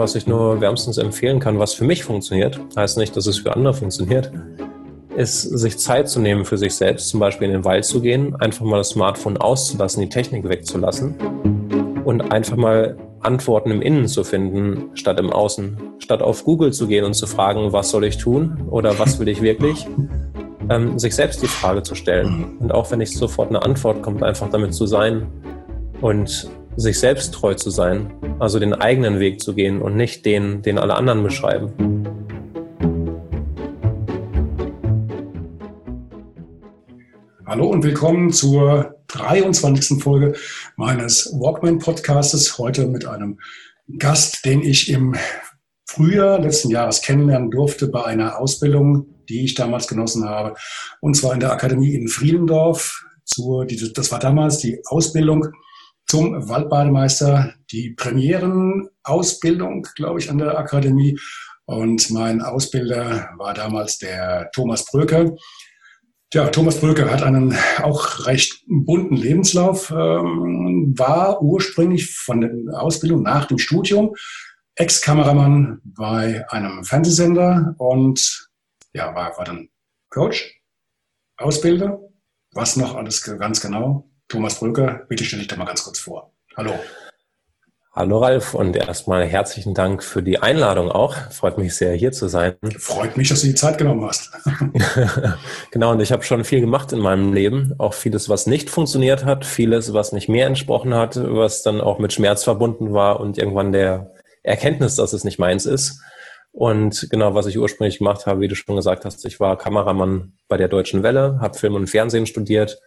Was ich nur wärmstens empfehlen kann, was für mich funktioniert, heißt nicht, dass es für andere funktioniert, ist, sich Zeit zu nehmen für sich selbst, zum Beispiel in den Wald zu gehen, einfach mal das Smartphone auszulassen, die Technik wegzulassen und einfach mal Antworten im Innen zu finden, statt im Außen. Statt auf Google zu gehen und zu fragen, was soll ich tun oder was will ich wirklich, ähm, sich selbst die Frage zu stellen. Und auch wenn nicht sofort eine Antwort kommt, einfach damit zu sein und sich selbst treu zu sein, also den eigenen Weg zu gehen und nicht den, den alle anderen beschreiben. Hallo und willkommen zur 23. Folge meines Walkman Podcastes. Heute mit einem Gast, den ich im Frühjahr letzten Jahres kennenlernen durfte bei einer Ausbildung, die ich damals genossen habe. Und zwar in der Akademie in Friedendorf. Zur, das war damals die Ausbildung zum Waldbademeister, die Premierenausbildung, glaube ich, an der Akademie. Und mein Ausbilder war damals der Thomas Bröker. Ja, Thomas Bröker hat einen auch recht bunten Lebenslauf, ähm, war ursprünglich von der Ausbildung nach dem Studium Ex-Kameramann bei einem Fernsehsender und ja, war, war dann Coach, Ausbilder. Was noch alles ganz genau? Thomas Bröker, bitte stelle dich da mal ganz kurz vor. Hallo. Hallo Ralf und erstmal herzlichen Dank für die Einladung auch. Freut mich sehr, hier zu sein. Freut mich, dass du die Zeit genommen hast. genau, und ich habe schon viel gemacht in meinem Leben. Auch vieles, was nicht funktioniert hat, vieles, was nicht mehr entsprochen hat, was dann auch mit Schmerz verbunden war und irgendwann der Erkenntnis, dass es nicht meins ist. Und genau, was ich ursprünglich gemacht habe, wie du schon gesagt hast, ich war Kameramann bei der Deutschen Welle, habe Film und Fernsehen studiert,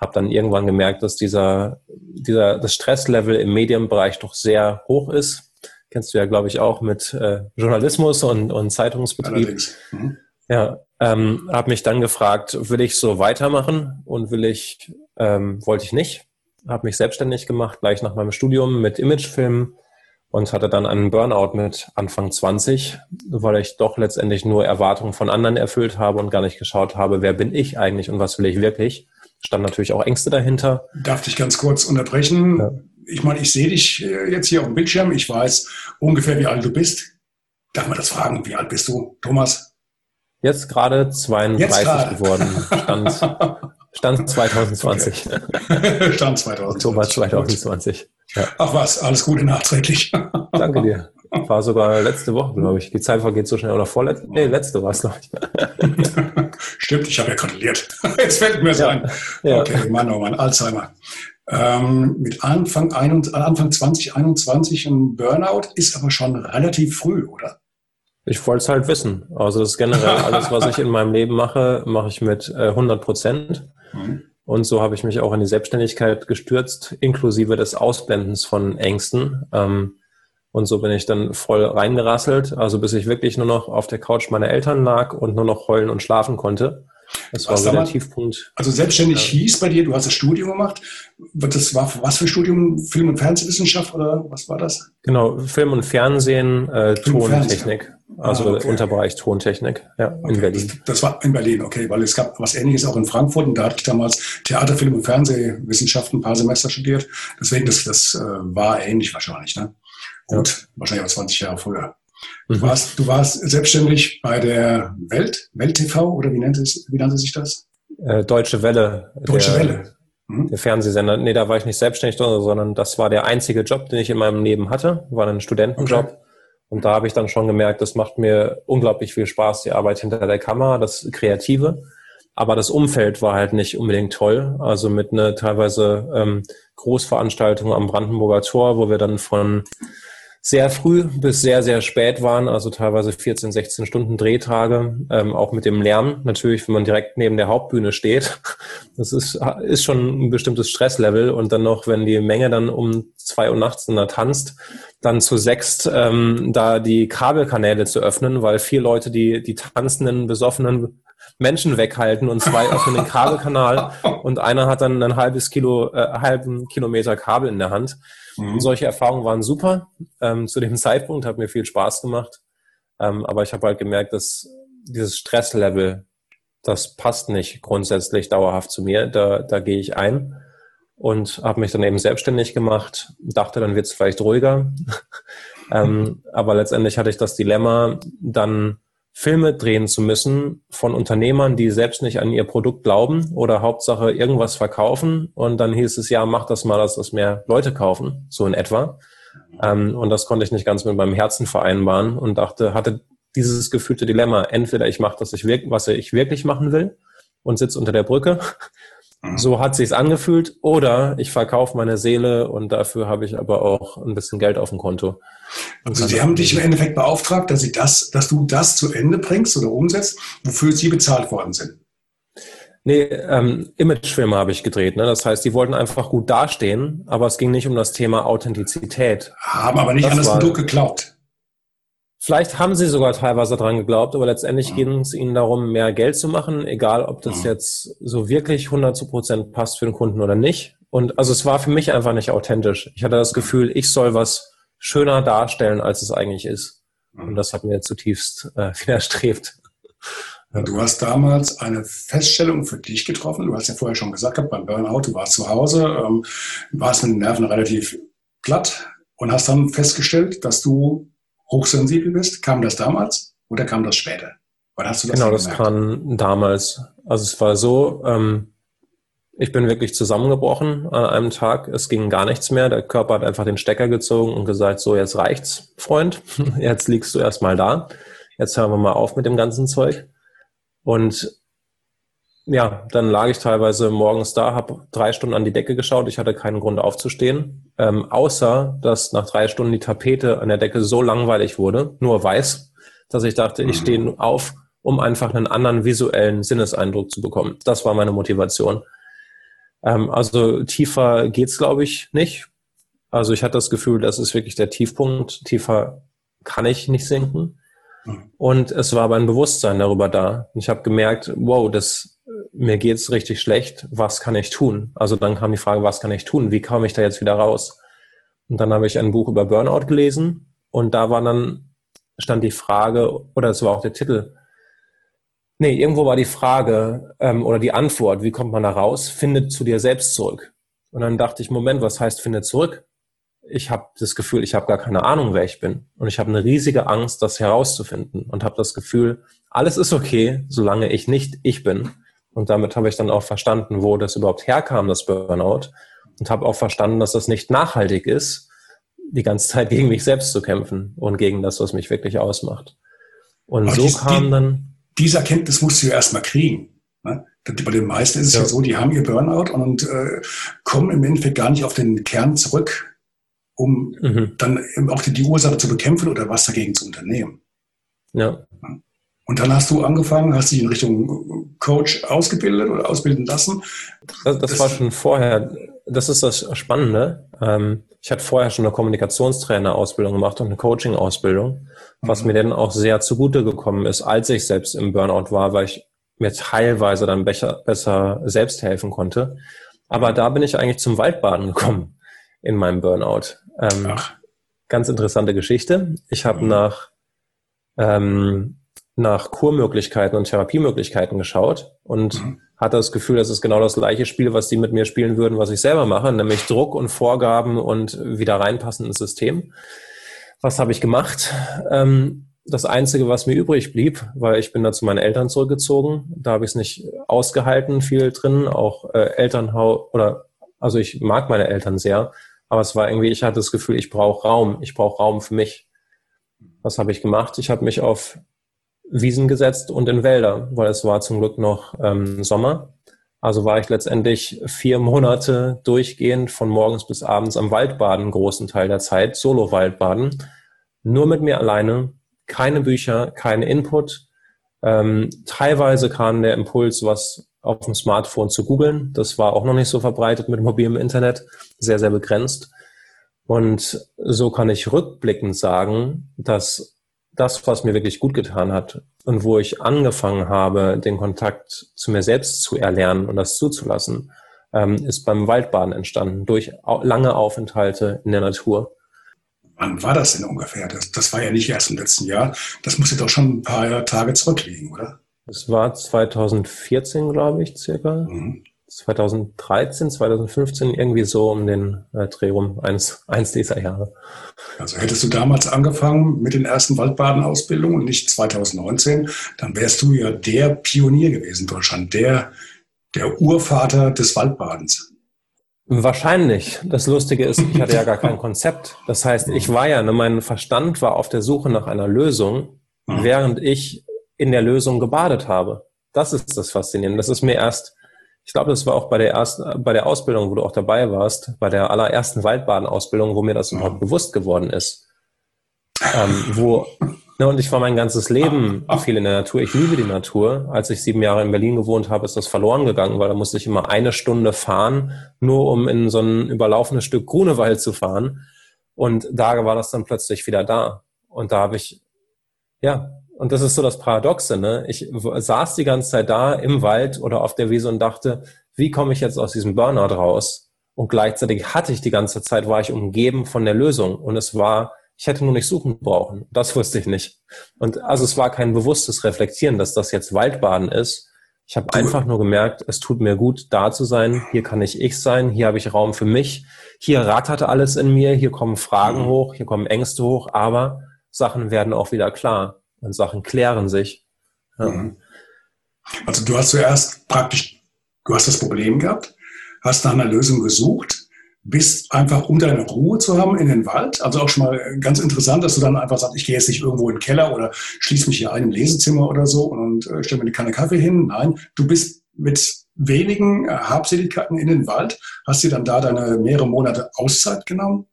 habe dann irgendwann gemerkt, dass dieser, dieser das Stresslevel im Medienbereich doch sehr hoch ist. Kennst du ja, glaube ich, auch mit äh, Journalismus und, und Zeitungsbetrieb. Mhm. Ja, ähm, habe mich dann gefragt, will ich so weitermachen und will ich, ähm, wollte ich nicht. Habe mich selbstständig gemacht, gleich nach meinem Studium mit Imagefilmen und hatte dann einen Burnout mit Anfang 20, weil ich doch letztendlich nur Erwartungen von anderen erfüllt habe und gar nicht geschaut habe, wer bin ich eigentlich und was will ich wirklich standen natürlich auch Ängste dahinter. Darf ich ganz kurz unterbrechen? Ja. Ich meine, ich sehe dich äh, jetzt hier auf dem Bildschirm. Ich weiß ungefähr, wie alt du bist. Darf man das fragen? Wie alt bist du, Thomas? Jetzt gerade 32 jetzt geworden. Stand, Stand 2020. Okay. Stand 2020. Oktober 2020. Ja. Ach was, alles Gute nachträglich. Danke dir. War sogar letzte Woche, glaube ich. Die Zeit vergeht so schnell. Oder vorletzte? Nee, letzte war es, glaube ich. Stimmt, ich habe ja gratuliert. Jetzt fällt mir das ja. ein. Ja. Okay, Mann, oh Mann, Alzheimer. Ähm, mit Anfang, ein, Anfang 2021 ein Burnout ist aber schon relativ früh, oder? Ich wollte es halt wissen. Also das ist generell alles, was ich in meinem Leben mache, mache ich mit äh, 100 Prozent. Mhm. Und so habe ich mich auch in die Selbstständigkeit gestürzt, inklusive des Ausblendens von Ängsten. Ähm, und so bin ich dann voll reingerasselt, also bis ich wirklich nur noch auf der Couch meiner Eltern lag und nur noch heulen und schlafen konnte. Das war so der Tiefpunkt. Also selbstständig ja. hieß bei dir, du hast das Studium gemacht. Das war was für Studium? Film- und Fernsehwissenschaft oder was war das? Genau, Film und Fernsehen, äh, Film Tontechnik. Ah, also okay. Unterbereich Tontechnik, ja, okay. in Berlin. Das, das, war in Berlin, okay, weil es gab was ähnliches auch in Frankfurt und da hatte ich damals Theater, Film und Fernsehwissenschaften ein paar Semester studiert. Deswegen, das, das äh, war ähnlich wahrscheinlich, ne? Gut, wahrscheinlich auch 20 Jahre früher. Du, mhm. warst, du warst selbstständig bei der Welt, Welt TV oder wie nannte, es, wie nannte sich das? Äh, Deutsche Welle. Deutsche der, Welle. Mhm. Der Fernsehsender. Nee, da war ich nicht selbstständig, sondern das war der einzige Job, den ich in meinem Leben hatte. War ein Studentenjob. Okay. Und da habe ich dann schon gemerkt, das macht mir unglaublich viel Spaß, die Arbeit hinter der Kamera, das Kreative. Aber das Umfeld war halt nicht unbedingt toll. Also mit einer teilweise ähm, Großveranstaltung am Brandenburger Tor, wo wir dann von sehr früh bis sehr, sehr spät waren, also teilweise 14, 16 Stunden Drehtage, ähm, auch mit dem Lärm. Natürlich, wenn man direkt neben der Hauptbühne steht, das ist, ist schon ein bestimmtes Stresslevel. Und dann noch, wenn die Menge dann um zwei Uhr nachts da tanzt, dann zu sechst ähm, da die Kabelkanäle zu öffnen, weil vier Leute die, die tanzenden, besoffenen Menschen weghalten und zwei öffnen den Kabelkanal und einer hat dann ein halbes Kilo, äh, halben Kilometer Kabel in der Hand. Mhm. Solche Erfahrungen waren super. Ähm, zu dem Zeitpunkt hat mir viel Spaß gemacht. Ähm, aber ich habe halt gemerkt, dass dieses Stresslevel, das passt nicht grundsätzlich dauerhaft zu mir. Da, da gehe ich ein und habe mich dann eben selbstständig gemacht. Dachte, dann wird es vielleicht ruhiger. ähm, aber letztendlich hatte ich das Dilemma, dann Filme drehen zu müssen von Unternehmern, die selbst nicht an ihr Produkt glauben oder Hauptsache irgendwas verkaufen. Und dann hieß es, ja, mach das mal, dass das mehr Leute kaufen, so in etwa. Ähm, und das konnte ich nicht ganz mit meinem Herzen vereinbaren und dachte, hatte dieses gefühlte Dilemma, entweder ich mache das, was ich wirklich machen will und sitze unter der Brücke Mhm. So hat sich's angefühlt. Oder ich verkaufe meine Seele und dafür habe ich aber auch ein bisschen Geld auf dem Konto. Also Sie haben dich im Endeffekt beauftragt, dass, Sie das, dass du das zu Ende bringst oder umsetzt, wofür Sie bezahlt worden sind. Nee, ähm, Imagefilme habe ich gedreht. Ne? Das heißt, die wollten einfach gut dastehen, aber es ging nicht um das Thema Authentizität. Haben aber nicht das an das Produkt geglaubt. Vielleicht haben sie sogar teilweise dran geglaubt, aber letztendlich ging es ihnen darum, mehr Geld zu machen, egal ob das jetzt so wirklich 100 Prozent passt für den Kunden oder nicht. Und also es war für mich einfach nicht authentisch. Ich hatte das Gefühl, ich soll was schöner darstellen, als es eigentlich ist. Und das hat mir zutiefst äh, widerstrebt. Du hast damals eine Feststellung für dich getroffen. Du hast ja vorher schon gesagt, beim Burnout, du warst zu Hause, ähm, warst mit den Nerven relativ platt und hast dann festgestellt, dass du hochsensibel bist? Kam das damals oder kam das später? Oder hast du das genau, das kam damals. Also es war so, ähm, ich bin wirklich zusammengebrochen an einem Tag. Es ging gar nichts mehr. Der Körper hat einfach den Stecker gezogen und gesagt, so jetzt reicht's, Freund. Jetzt liegst du erstmal da. Jetzt hören wir mal auf mit dem ganzen Zeug. Und ja, dann lag ich teilweise morgens da, habe drei Stunden an die Decke geschaut. Ich hatte keinen Grund aufzustehen, ähm, außer dass nach drei Stunden die Tapete an der Decke so langweilig wurde, nur weiß, dass ich dachte, ich stehe auf, um einfach einen anderen visuellen Sinneseindruck zu bekommen. Das war meine Motivation. Ähm, also tiefer geht's, glaube ich, nicht. Also ich hatte das Gefühl, das ist wirklich der Tiefpunkt. Tiefer kann ich nicht sinken. Mhm. Und es war aber ein Bewusstsein darüber da. Ich habe gemerkt, wow, das mir geht's richtig schlecht, was kann ich tun? Also dann kam die Frage, was kann ich tun? Wie komme ich da jetzt wieder raus? Und dann habe ich ein Buch über Burnout gelesen und da war dann, stand die Frage, oder es war auch der Titel, nee, irgendwo war die Frage ähm, oder die Antwort, wie kommt man da raus? Findet zu dir selbst zurück. Und dann dachte ich, Moment, was heißt findet zurück? Ich habe das Gefühl, ich habe gar keine Ahnung, wer ich bin. Und ich habe eine riesige Angst, das herauszufinden. Und habe das Gefühl, alles ist okay, solange ich nicht ich bin. Und damit habe ich dann auch verstanden, wo das überhaupt herkam, das Burnout. Und habe auch verstanden, dass das nicht nachhaltig ist, die ganze Zeit gegen mich selbst zu kämpfen und gegen das, was mich wirklich ausmacht. Und Aber so kam die, dann. Diese Erkenntnis musst du ja erstmal kriegen. Ne? Bei den meisten ist es ja. ja so, die haben ihr Burnout und äh, kommen im Endeffekt gar nicht auf den Kern zurück, um mhm. dann auch die, die Ursache zu bekämpfen oder was dagegen zu unternehmen. Ja. Und dann hast du angefangen, hast dich in Richtung Coach ausgebildet oder ausbilden lassen. Das, das, das war schon vorher. Das ist das Spannende. Ähm, ich hatte vorher schon eine Kommunikationstrainer-Ausbildung gemacht und eine Coaching-Ausbildung, was mhm. mir dann auch sehr zugute gekommen ist, als ich selbst im Burnout war, weil ich mir teilweise dann besser, besser selbst helfen konnte. Aber da bin ich eigentlich zum Waldbaden gekommen in meinem Burnout. Ähm, ganz interessante Geschichte. Ich habe mhm. nach ähm, nach Kurmöglichkeiten und Therapiemöglichkeiten geschaut und mhm. hatte das Gefühl, das ist genau das gleiche Spiel, was die mit mir spielen würden, was ich selber mache, nämlich Druck und Vorgaben und wieder reinpassen ins System. Was habe ich gemacht? Ähm, das Einzige, was mir übrig blieb, weil ich bin da zu meinen Eltern zurückgezogen. Da habe ich es nicht ausgehalten, viel drin, auch äh, Elternhaus oder also ich mag meine Eltern sehr, aber es war irgendwie, ich hatte das Gefühl, ich brauche Raum, ich brauche Raum für mich. Was habe ich gemacht? Ich habe mich auf Wiesen gesetzt und in Wälder, weil es war zum Glück noch ähm, Sommer. Also war ich letztendlich vier Monate durchgehend von morgens bis abends am Waldbaden, großen Teil der Zeit, Solo-Waldbaden, nur mit mir alleine, keine Bücher, keine Input. Ähm, teilweise kam der Impuls, was auf dem Smartphone zu googeln. Das war auch noch nicht so verbreitet mit mobilem Internet, sehr, sehr begrenzt. Und so kann ich rückblickend sagen, dass das, was mir wirklich gut getan hat und wo ich angefangen habe, den Kontakt zu mir selbst zu erlernen und das zuzulassen, ähm, ist beim Waldbaden entstanden, durch lange Aufenthalte in der Natur. Wann war das denn ungefähr? Das, das war ja nicht erst im letzten Jahr. Das muss ja doch schon ein paar Tage zurückliegen, oder? Es war 2014, glaube ich, circa. Mhm. 2013, 2015, irgendwie so um den äh, Dreh rum, eins, eins dieser Jahre. Also hättest du damals angefangen mit den ersten Waldbadenausbildungen und nicht 2019, dann wärst du ja der Pionier gewesen in Deutschland, der, der Urvater des Waldbadens. Wahrscheinlich. Das Lustige ist, ich hatte ja gar kein Konzept. Das heißt, ich war ja, ne, mein Verstand war auf der Suche nach einer Lösung, mhm. während ich in der Lösung gebadet habe. Das ist das Faszinierende. Das ist mir erst ich glaube, das war auch bei der ersten, bei der Ausbildung, wo du auch dabei warst, bei der allerersten Waldbadenausbildung, wo mir das überhaupt bewusst geworden ist. Ähm, wo, ne, und ich war mein ganzes Leben viel in der Natur. Ich liebe die Natur. Als ich sieben Jahre in Berlin gewohnt habe, ist das verloren gegangen, weil da musste ich immer eine Stunde fahren, nur um in so ein überlaufenes Stück Grunewald zu fahren. Und da war das dann plötzlich wieder da. Und da habe ich, ja, und das ist so das Paradoxe, ne? Ich saß die ganze Zeit da im Wald oder auf der Wiese und dachte, wie komme ich jetzt aus diesem Burnout raus? Und gleichzeitig hatte ich die ganze Zeit, war ich umgeben von der Lösung. Und es war, ich hätte nur nicht suchen brauchen. Das wusste ich nicht. Und also es war kein bewusstes Reflektieren, dass das jetzt Waldbaden ist. Ich habe einfach nur gemerkt, es tut mir gut, da zu sein. Hier kann ich ich sein. Hier habe ich Raum für mich. Hier rattert alles in mir. Hier kommen Fragen mhm. hoch. Hier kommen Ängste hoch. Aber Sachen werden auch wieder klar und Sachen klären sich. Ja. Mhm. Also du hast zuerst praktisch, du hast das Problem gehabt, hast nach einer Lösung gesucht, bist einfach, um deine Ruhe zu haben in den Wald. Also auch schon mal ganz interessant, dass du dann einfach sagst, ich gehe jetzt nicht irgendwo in den Keller oder schließe mich hier ein im Lesezimmer oder so und äh, stelle mir eine Kanne Kaffee hin. Nein, du bist mit wenigen äh, Habseligkeiten in den Wald, hast dir dann da deine mehrere Monate Auszeit genommen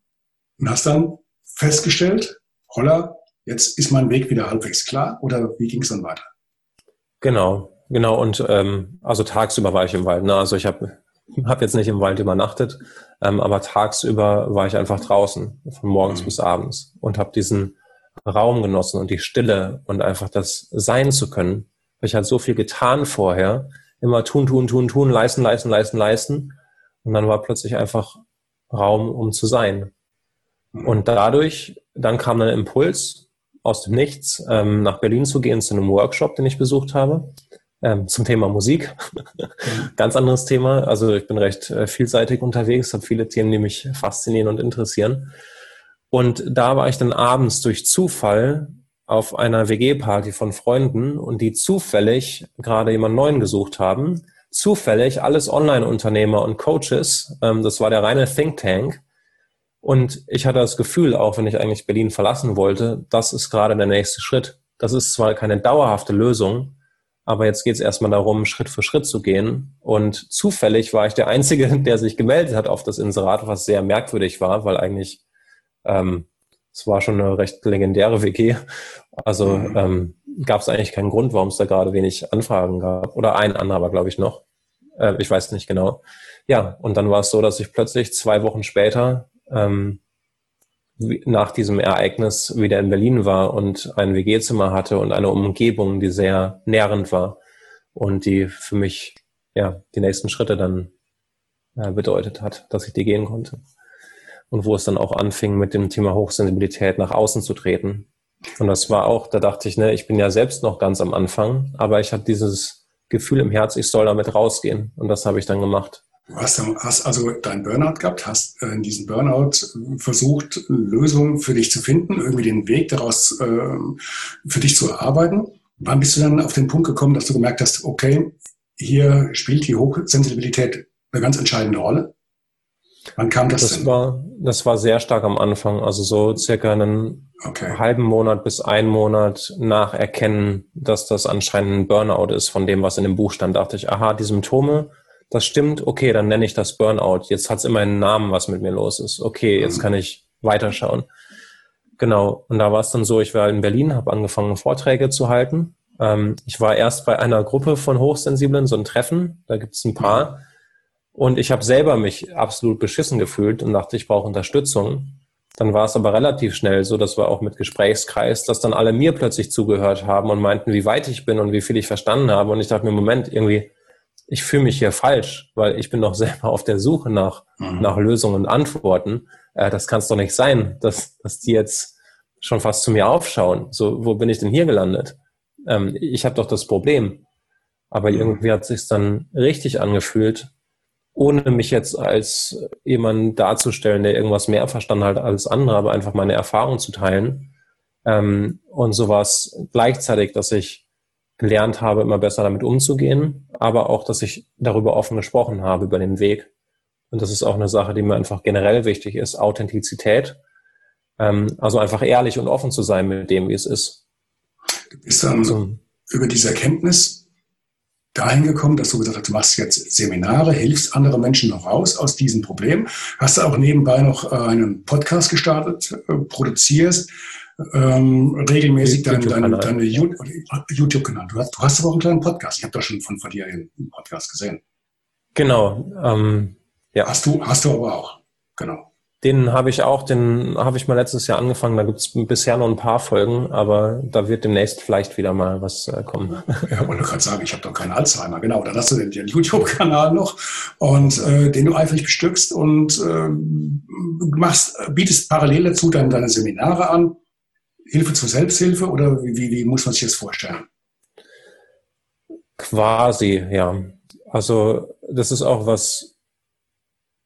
und hast dann festgestellt, holla, jetzt ist mein Weg wieder halbwegs klar oder wie ging es dann weiter? Genau, genau. Und ähm, also tagsüber war ich im Wald. Ne? Also ich habe hab jetzt nicht im Wald übernachtet, ähm, aber tagsüber war ich einfach draußen, von morgens mhm. bis abends und habe diesen Raum genossen und die Stille und einfach das sein zu können. Ich hatte so viel getan vorher, immer tun, tun, tun, tun, leisten, leisten, leisten, leisten. Und dann war plötzlich einfach Raum, um zu sein. Mhm. Und dadurch, dann kam ein Impuls, aus dem Nichts ähm, nach Berlin zu gehen zu einem Workshop, den ich besucht habe, ähm, zum Thema Musik. Ganz anderes Thema. Also ich bin recht äh, vielseitig unterwegs, habe viele Themen, die mich faszinieren und interessieren. Und da war ich dann abends durch Zufall auf einer WG-Party von Freunden und die zufällig gerade jemand neuen gesucht haben. Zufällig alles Online-Unternehmer und Coaches. Ähm, das war der reine Think Tank. Und ich hatte das Gefühl, auch wenn ich eigentlich Berlin verlassen wollte, das ist gerade der nächste Schritt. Das ist zwar keine dauerhafte Lösung, aber jetzt geht es erstmal darum, Schritt für Schritt zu gehen. Und zufällig war ich der Einzige, der sich gemeldet hat auf das Inserat, was sehr merkwürdig war, weil eigentlich ähm, es war schon eine recht legendäre WG. Also mhm. ähm, gab es eigentlich keinen Grund, warum es da gerade wenig Anfragen gab. Oder ein anderer, glaube ich, noch. Äh, ich weiß nicht genau. Ja, und dann war es so, dass ich plötzlich zwei Wochen später ähm, nach diesem Ereignis wieder in Berlin war und ein WG-Zimmer hatte und eine Umgebung, die sehr nährend war und die für mich ja die nächsten Schritte dann äh, bedeutet hat, dass ich die gehen konnte. Und wo es dann auch anfing, mit dem Thema Hochsensibilität nach außen zu treten. Und das war auch, da dachte ich, ne, ich bin ja selbst noch ganz am Anfang, aber ich hatte dieses Gefühl im Herz, ich soll damit rausgehen. Und das habe ich dann gemacht. Du hast, hast also deinen Burnout gehabt, hast äh, in diesem Burnout äh, versucht, Lösungen für dich zu finden, irgendwie den Weg daraus äh, für dich zu erarbeiten. Wann bist du dann auf den Punkt gekommen, dass du gemerkt hast, okay, hier spielt die Hochsensibilität eine ganz entscheidende Rolle? Wann kam das, das denn? War, das war sehr stark am Anfang, also so circa einen okay. halben Monat bis einen Monat nach Erkennen, dass das anscheinend ein Burnout ist von dem, was in dem Buch stand, dachte ich, aha, die Symptome, das stimmt, okay, dann nenne ich das Burnout. Jetzt hat es immer einen Namen, was mit mir los ist. Okay, jetzt mhm. kann ich weiterschauen. Genau, und da war es dann so, ich war in Berlin, habe angefangen, Vorträge zu halten. Ähm, ich war erst bei einer Gruppe von Hochsensiblen, so ein Treffen, da gibt es ein paar. Und ich habe selber mich absolut beschissen gefühlt und dachte, ich brauche Unterstützung. Dann war es aber relativ schnell so, dass wir auch mit Gesprächskreis, dass dann alle mir plötzlich zugehört haben und meinten, wie weit ich bin und wie viel ich verstanden habe. Und ich dachte mir, Moment, irgendwie, ich fühle mich hier falsch, weil ich bin doch selber auf der Suche nach, mhm. nach Lösungen und Antworten. Äh, das kann es doch nicht sein, dass, dass die jetzt schon fast zu mir aufschauen. So, wo bin ich denn hier gelandet? Ähm, ich habe doch das Problem. Aber mhm. irgendwie hat sich dann richtig angefühlt, ohne mich jetzt als jemand darzustellen, der irgendwas mehr verstanden hat als andere, aber einfach meine Erfahrung zu teilen. Ähm, und sowas gleichzeitig, dass ich gelernt habe, immer besser damit umzugehen, aber auch, dass ich darüber offen gesprochen habe, über den Weg. Und das ist auch eine Sache, die mir einfach generell wichtig ist, Authentizität. Ähm, also einfach ehrlich und offen zu sein mit dem, wie es ist. Du bist dann also, über diese Erkenntnis dahin gekommen, dass du gesagt hast, du machst jetzt Seminare, hilfst andere Menschen noch raus aus diesem Problem. Hast du auch nebenbei noch äh, einen Podcast gestartet, äh, produzierst ähm, regelmäßig deine, deine, deine YouTube-Kanal. Du hast, du hast aber auch einen kleinen Podcast. Ich habe da schon von, von dir einen Podcast gesehen. Genau. Ähm, ja. Hast du, hast du aber auch. Genau. Den habe ich auch, den habe ich mal letztes Jahr angefangen. Da gibt es bisher noch ein paar Folgen, aber da wird demnächst vielleicht wieder mal was äh, kommen. Ja, wollte gerade sagen, ich habe doch keinen Alzheimer. Genau, dann hast du den, den YouTube-Kanal noch und äh, den du eifrig bestückst und äh, machst, bietest parallel dazu dann deine Seminare an Hilfe zur Selbsthilfe oder wie, wie, muss man sich das vorstellen? Quasi, ja. Also das ist auch was,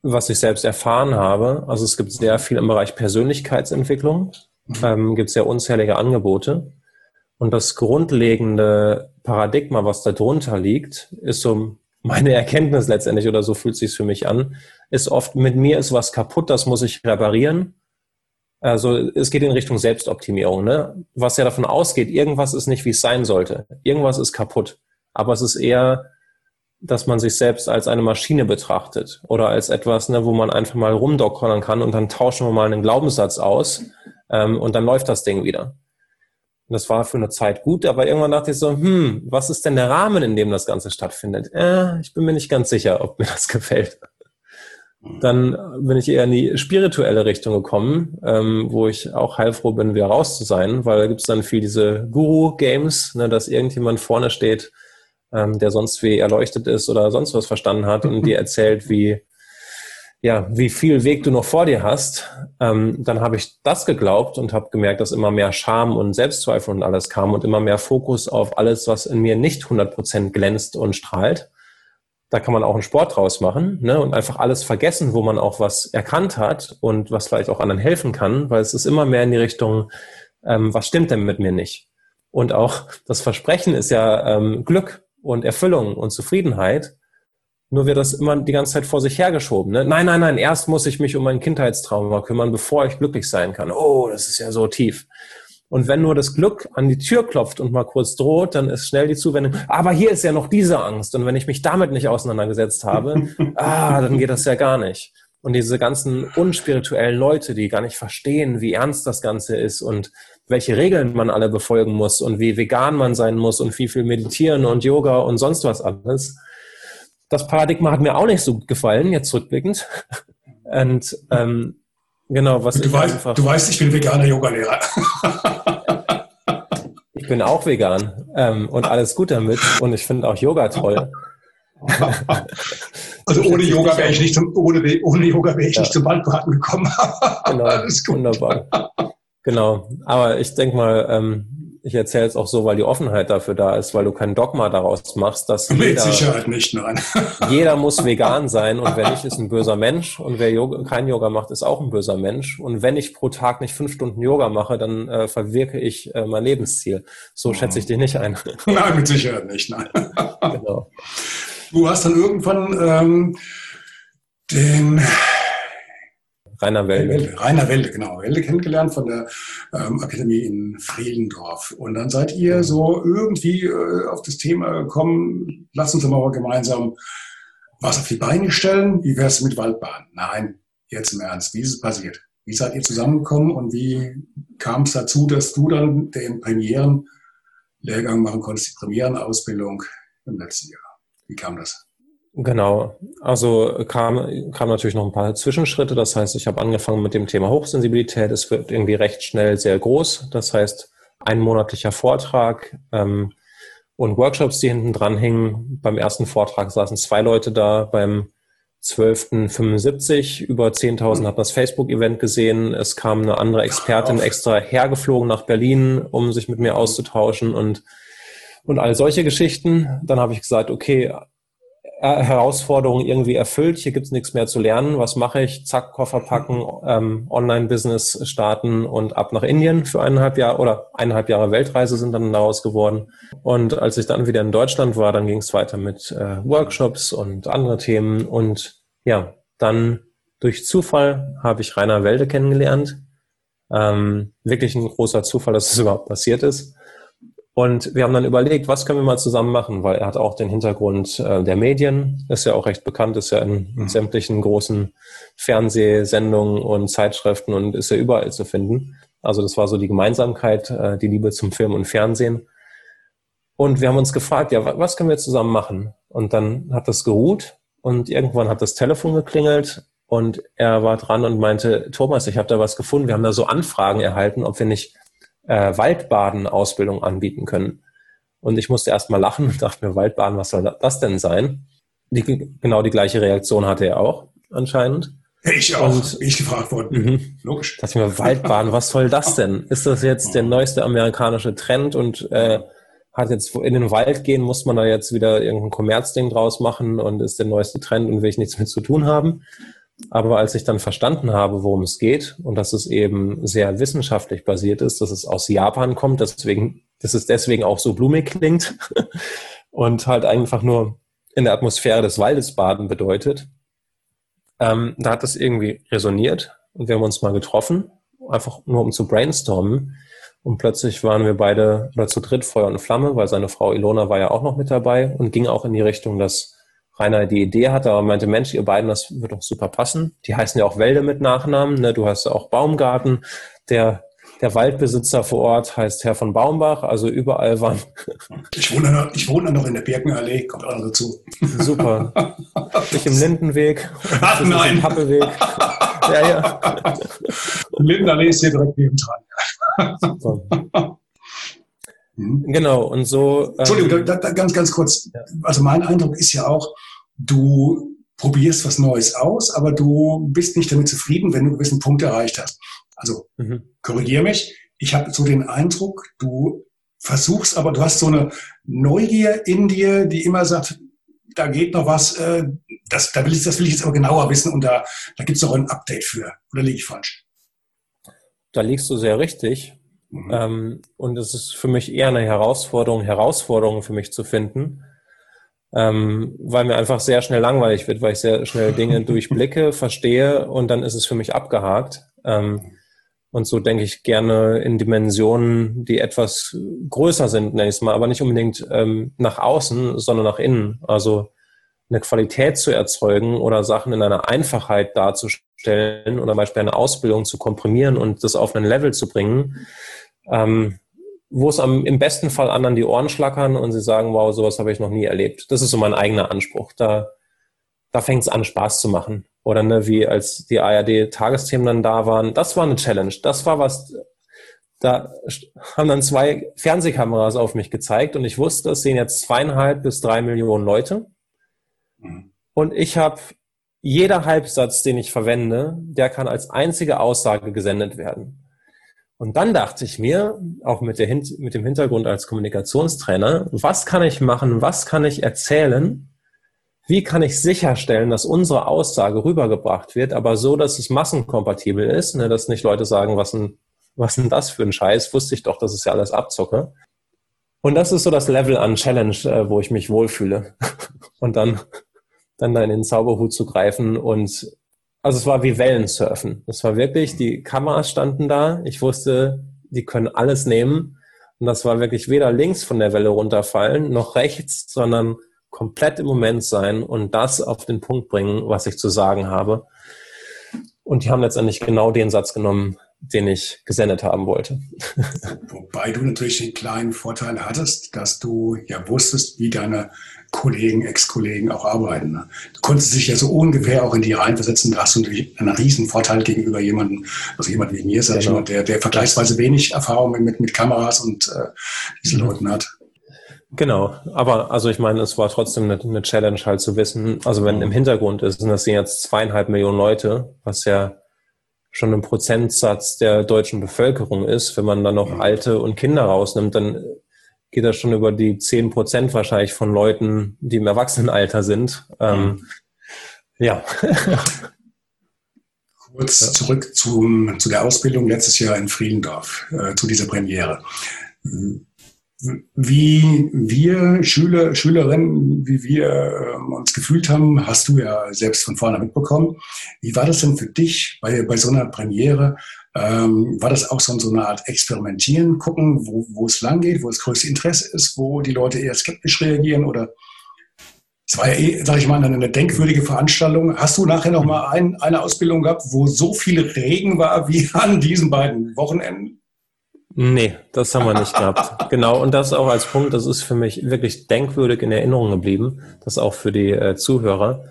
was ich selbst erfahren habe. Also es gibt sehr viel im Bereich Persönlichkeitsentwicklung, mhm. ähm, gibt sehr unzählige Angebote. Und das grundlegende Paradigma, was da drunter liegt, ist so meine Erkenntnis letztendlich, oder so fühlt es sich für mich an, ist oft, mit mir ist was kaputt, das muss ich reparieren. Also es geht in Richtung Selbstoptimierung, ne? was ja davon ausgeht, irgendwas ist nicht, wie es sein sollte. Irgendwas ist kaputt. Aber es ist eher, dass man sich selbst als eine Maschine betrachtet oder als etwas, ne, wo man einfach mal rumdockern kann und dann tauschen wir mal einen Glaubenssatz aus ähm, und dann läuft das Ding wieder. Und das war für eine Zeit gut, aber irgendwann dachte ich so, hm, was ist denn der Rahmen, in dem das Ganze stattfindet? Äh, ich bin mir nicht ganz sicher, ob mir das gefällt. Dann bin ich eher in die spirituelle Richtung gekommen, ähm, wo ich auch heilfroh bin, wieder raus zu sein, weil da gibt es dann viel diese Guru-Games, ne, dass irgendjemand vorne steht, ähm, der sonst wie erleuchtet ist oder sonst was verstanden hat und dir erzählt, wie, ja, wie viel Weg du noch vor dir hast. Ähm, dann habe ich das geglaubt und habe gemerkt, dass immer mehr Scham und Selbstzweifel und alles kam und immer mehr Fokus auf alles, was in mir nicht 100% glänzt und strahlt da kann man auch einen Sport draus machen ne? und einfach alles vergessen, wo man auch was erkannt hat und was vielleicht auch anderen helfen kann, weil es ist immer mehr in die Richtung, ähm, was stimmt denn mit mir nicht? Und auch das Versprechen ist ja ähm, Glück und Erfüllung und Zufriedenheit. Nur wird das immer die ganze Zeit vor sich hergeschoben. Ne? Nein, nein, nein, erst muss ich mich um mein Kindheitstrauma kümmern, bevor ich glücklich sein kann. Oh, das ist ja so tief. Und wenn nur das Glück an die Tür klopft und mal kurz droht, dann ist schnell die Zuwendung, aber hier ist ja noch diese Angst. Und wenn ich mich damit nicht auseinandergesetzt habe, ah, dann geht das ja gar nicht. Und diese ganzen unspirituellen Leute, die gar nicht verstehen, wie ernst das Ganze ist und welche Regeln man alle befolgen muss und wie vegan man sein muss und wie viel meditieren und Yoga und sonst was alles. Das Paradigma hat mir auch nicht so gefallen, jetzt rückblickend. Und ähm, Genau, was du weißt, einfach. Du weißt, ich bin veganer Yogalehrer. ich bin auch vegan ähm, und alles gut damit und ich finde auch Yoga toll. also ohne Yoga wäre ich nicht zum, ohne, ohne Yoga wäre ich ja. nicht zum Waldbraten gekommen. genau, alles gut. wunderbar. Genau, aber ich denke mal, ähm, ich erzähle es auch so, weil die Offenheit dafür da ist, weil du kein Dogma daraus machst, dass Mit jeder, Sicherheit nicht, nein. jeder muss vegan sein und wer nicht, ist ein böser Mensch und wer Yoga, kein Yoga macht, ist auch ein böser Mensch und wenn ich pro Tag nicht fünf Stunden Yoga mache, dann äh, verwirke ich äh, mein Lebensziel. So mhm. schätze ich dich nicht ein. Nein, mit Sicherheit nicht, nein. genau. Du hast dann irgendwann ähm, den Rainer Welde. Rainer Welde, genau. Welde kennengelernt von der ähm, Akademie in Friedendorf. Und dann seid ihr so irgendwie äh, auf das Thema gekommen, lass uns mal gemeinsam was auf die Beine stellen. Wie wär's mit Waldbahn? Nein, jetzt im Ernst. Wie ist es passiert? Wie seid ihr zusammengekommen und wie kam es dazu, dass du dann den Premieren-Lehrgang machen konntest, die Premierenausbildung im letzten Jahr? Wie kam das? Genau, also kam, kam natürlich noch ein paar Zwischenschritte. Das heißt, ich habe angefangen mit dem Thema Hochsensibilität. Es wird irgendwie recht schnell sehr groß. Das heißt, ein monatlicher Vortrag ähm, und Workshops, die hinten dran hingen. Beim ersten Vortrag saßen zwei Leute da, beim 12.75 über 10.000 hat das Facebook-Event gesehen. Es kam eine andere Expertin extra hergeflogen nach Berlin, um sich mit mir auszutauschen und, und all solche Geschichten. Dann habe ich gesagt, okay, Herausforderung irgendwie erfüllt, hier gibt's nichts mehr zu lernen. Was mache ich? Zack, Koffer packen, ähm, Online-Business starten und ab nach Indien für eineinhalb Jahre oder eineinhalb Jahre Weltreise sind dann daraus geworden. Und als ich dann wieder in Deutschland war, dann ging es weiter mit äh, Workshops und andere Themen. Und ja, dann durch Zufall habe ich Rainer Welde kennengelernt. Ähm, wirklich ein großer Zufall, dass es überhaupt passiert ist. Und wir haben dann überlegt, was können wir mal zusammen machen, weil er hat auch den Hintergrund äh, der Medien, ist ja auch recht bekannt, ist ja in, mhm. sämtlichen großen Fernsehsendungen und Zeitschriften und ist ja überall zu finden. Also das war so die Gemeinsamkeit, äh, die Liebe zum Film und Fernsehen. Und wir haben uns gefragt, ja, was können wir zusammen machen? Und dann hat das geruht und irgendwann hat das Telefon geklingelt und er war dran und meinte, Thomas, ich habe da was gefunden. Wir haben da so Anfragen erhalten, ob wir nicht äh, Waldbaden-Ausbildung anbieten können. Und ich musste erst mal lachen und dachte mir, Waldbaden, was soll das denn sein? Die, genau die gleiche Reaktion hatte er auch anscheinend. Ich auch, und, ich gefragt worden. Mhm. Logisch. Dachte ich mir, Waldbaden, was soll das denn? Ist das jetzt der neueste amerikanische Trend und äh, hat jetzt in den Wald gehen, muss man da jetzt wieder irgendein Kommerzding draus machen und ist der neueste Trend und will ich nichts mit zu tun haben. Aber als ich dann verstanden habe, worum es geht und dass es eben sehr wissenschaftlich basiert ist, dass es aus Japan kommt, deswegen, dass es deswegen auch so blumig klingt und halt einfach nur in der Atmosphäre des Waldes baden bedeutet, ähm, da hat das irgendwie resoniert und wir haben uns mal getroffen, einfach nur um zu brainstormen. Und plötzlich waren wir beide oder zu dritt Feuer und Flamme, weil seine Frau Ilona war ja auch noch mit dabei und ging auch in die Richtung, dass Rainer die Idee hatte, aber meinte, Mensch, ihr beiden, das wird doch super passen. Die heißen ja auch Wälde mit Nachnamen. Ne? Du hast ja auch Baumgarten. Der, der Waldbesitzer vor Ort heißt Herr von Baumbach. Also überall waren. Ich wohne noch, ich wohne noch in der Birkenallee, kommt auch noch dazu. Super. Ich im Lindenweg. Ach nein. Im Pappelweg. ja, ja. Lindenallee ist hier direkt neben dran. Super. Mhm. Genau, und so. Ähm, Entschuldigung, da, da, ganz, ganz kurz. Also mein Eindruck ist ja auch, du probierst was Neues aus, aber du bist nicht damit zufrieden, wenn du einen gewissen Punkt erreicht hast. Also mhm. korrigier mich. Ich habe so den Eindruck, du versuchst, aber du hast so eine Neugier in dir, die immer sagt, da geht noch was, äh, das, da will ich, das will ich jetzt aber genauer wissen und da, da gibt es noch ein Update für. Oder liege ich falsch? Da liegst du sehr richtig. Mhm. Ähm, und es ist für mich eher eine Herausforderung, Herausforderungen für mich zu finden, ähm, weil mir einfach sehr schnell langweilig wird, weil ich sehr schnell Dinge durchblicke, verstehe und dann ist es für mich abgehakt. Ähm, und so denke ich gerne in Dimensionen, die etwas größer sind, nenne ich es mal, aber nicht unbedingt ähm, nach außen, sondern nach innen. Also eine Qualität zu erzeugen oder Sachen in einer Einfachheit darzustellen oder zum Beispiel eine Ausbildung zu komprimieren und das auf ein Level zu bringen, ähm, wo es am, im besten Fall anderen die Ohren schlackern und sie sagen, wow, sowas habe ich noch nie erlebt. Das ist so mein eigener Anspruch. Da, da fängt es an, Spaß zu machen. Oder ne, wie als die ARD-Tagesthemen dann da waren, das war eine Challenge. Das war was, da haben dann zwei Fernsehkameras auf mich gezeigt und ich wusste, das sehen jetzt zweieinhalb bis drei Millionen Leute. Mhm. Und ich habe jeder Halbsatz, den ich verwende, der kann als einzige Aussage gesendet werden. Und dann dachte ich mir, auch mit, der, mit dem Hintergrund als Kommunikationstrainer, was kann ich machen, was kann ich erzählen, wie kann ich sicherstellen, dass unsere Aussage rübergebracht wird, aber so, dass es massenkompatibel ist, ne, dass nicht Leute sagen, was denn, was denn das für ein Scheiß, wusste ich doch, dass es ja alles abzocke. Und das ist so das Level an Challenge, äh, wo ich mich wohlfühle. Und dann, dann da in den Zauberhut zu greifen und also es war wie Wellensurfen. Es war wirklich, die Kameras standen da. Ich wusste, die können alles nehmen. Und das war wirklich weder links von der Welle runterfallen, noch rechts, sondern komplett im Moment sein und das auf den Punkt bringen, was ich zu sagen habe. Und die haben letztendlich genau den Satz genommen, den ich gesendet haben wollte. Wobei du natürlich den kleinen Vorteil hattest, dass du ja wusstest, wie deine Kollegen, Ex-Kollegen auch arbeiten. Ne? Du konntest dich ja so ungefähr auch in die reinversetzen. Da hast du natürlich einen riesen Vorteil gegenüber jemandem, also jemand wie mir, sag genau. ich mal, der, der vergleichsweise wenig Erfahrung mit, mit Kameras und äh, diesen mhm. Leuten hat. Genau, aber also ich meine, es war trotzdem eine, eine Challenge halt zu wissen, also wenn mhm. im Hintergrund ist, und das sind jetzt zweieinhalb Millionen Leute, was ja schon ein Prozentsatz der deutschen Bevölkerung ist, wenn man dann noch mhm. Alte und Kinder rausnimmt, dann geht das schon über die zehn Prozent wahrscheinlich von Leuten, die im Erwachsenenalter sind. Ähm, ja. Kurz ja. zurück zum, zu der Ausbildung letztes Jahr in Friedendorf, äh, zu dieser Premiere wie wir Schüler, Schülerinnen, wie wir äh, uns gefühlt haben, hast du ja selbst von vorne mitbekommen. Wie war das denn für dich bei, bei so einer Premiere? Ähm, war das auch so, so eine Art Experimentieren, gucken, wo, wo es lang geht, wo das größte Interesse ist, wo die Leute eher skeptisch reagieren oder es war ja eh, sag ich mal, eine denkwürdige Veranstaltung. Hast du nachher noch mal ein, eine Ausbildung gehabt, wo so viel Regen war wie an diesen beiden Wochenenden? Nee, das haben wir nicht gehabt. Genau, und das auch als Punkt, das ist für mich wirklich denkwürdig in Erinnerung geblieben, das auch für die äh, Zuhörer,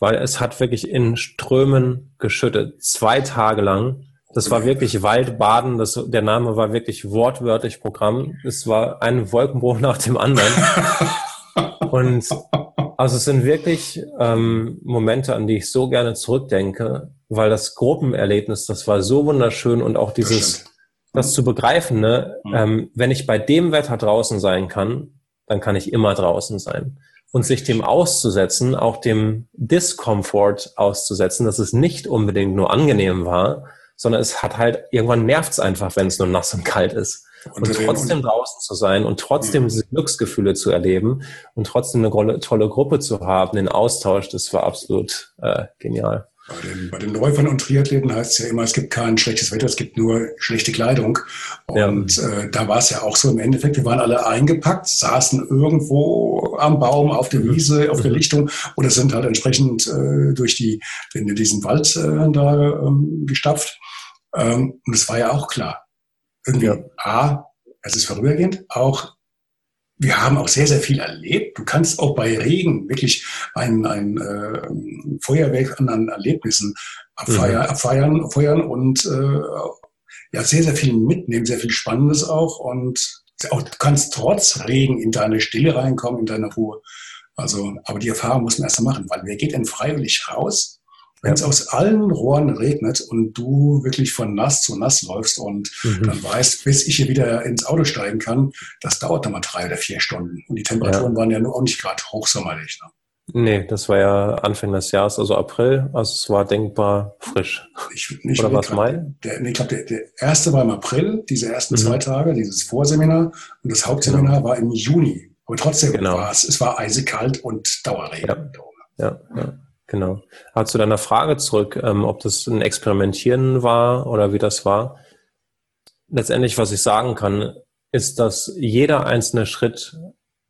weil es hat wirklich in Strömen geschüttet, zwei Tage lang. Das war wirklich Waldbaden, das, der Name war wirklich wortwörtlich Programm. Es war ein Wolkenbruch nach dem anderen. und also es sind wirklich ähm, Momente, an die ich so gerne zurückdenke, weil das Gruppenerlebnis, das war so wunderschön und auch dieses das zu begreifen, ne? Mhm. Ähm, wenn ich bei dem Wetter draußen sein kann, dann kann ich immer draußen sein. Und sich dem auszusetzen, auch dem Discomfort auszusetzen, dass es nicht unbedingt nur angenehm war, sondern es hat halt, irgendwann nervt's einfach, wenn es nur nass und kalt ist. Und, und trotzdem draußen zu sein und trotzdem diese Glücksgefühle zu erleben und trotzdem eine tolle Gruppe zu haben, den Austausch, das war absolut äh, genial. Bei den, bei den Läufern und Triathleten heißt es ja immer, es gibt kein schlechtes Wetter, es gibt nur schlechte Kleidung. Und ja. äh, da war es ja auch so im Endeffekt, wir waren alle eingepackt, saßen irgendwo am Baum, auf der mhm. Wiese, auf der mhm. Lichtung oder sind halt entsprechend äh, durch die, in diesen Wald äh, da ähm, gestapft. Ähm, und es war ja auch klar. Irgendwie, ja. A, es ist vorübergehend, auch wir haben auch sehr, sehr viel erlebt. Du kannst auch bei Regen wirklich ein, ein äh, Feuerwerk an, Erlebnissen abfeiern, mhm. abfeiern feuern und äh, ja, sehr, sehr viel mitnehmen, sehr viel Spannendes auch. Und auch, du kannst trotz Regen in deine Stille reinkommen, in deine Ruhe. Also, aber die Erfahrung muss man erst mal machen, weil wer geht denn freiwillig raus? Wenn es aus allen Rohren regnet und du wirklich von nass zu nass läufst und mhm. dann weißt, bis ich hier wieder ins Auto steigen kann, das dauert dann mal drei oder vier Stunden. Und die Temperaturen ja. waren ja nur auch nicht gerade hochsommerlich. Ne? Nee, das war ja Anfang des Jahres, also April. Also es war denkbar frisch. Ich, nicht Oder was Mai? Der, nee, ich glaube, der, der erste war im April, diese ersten mhm. zwei Tage, dieses Vorseminar. Und das Hauptseminar genau. war im Juni. Aber trotzdem genau. war es, es war eisekalt und Dauerregen. Ja, ja, ja. Genau. Aber zu deiner Frage zurück, ähm, ob das ein Experimentieren war oder wie das war. Letztendlich, was ich sagen kann, ist, dass jeder einzelne Schritt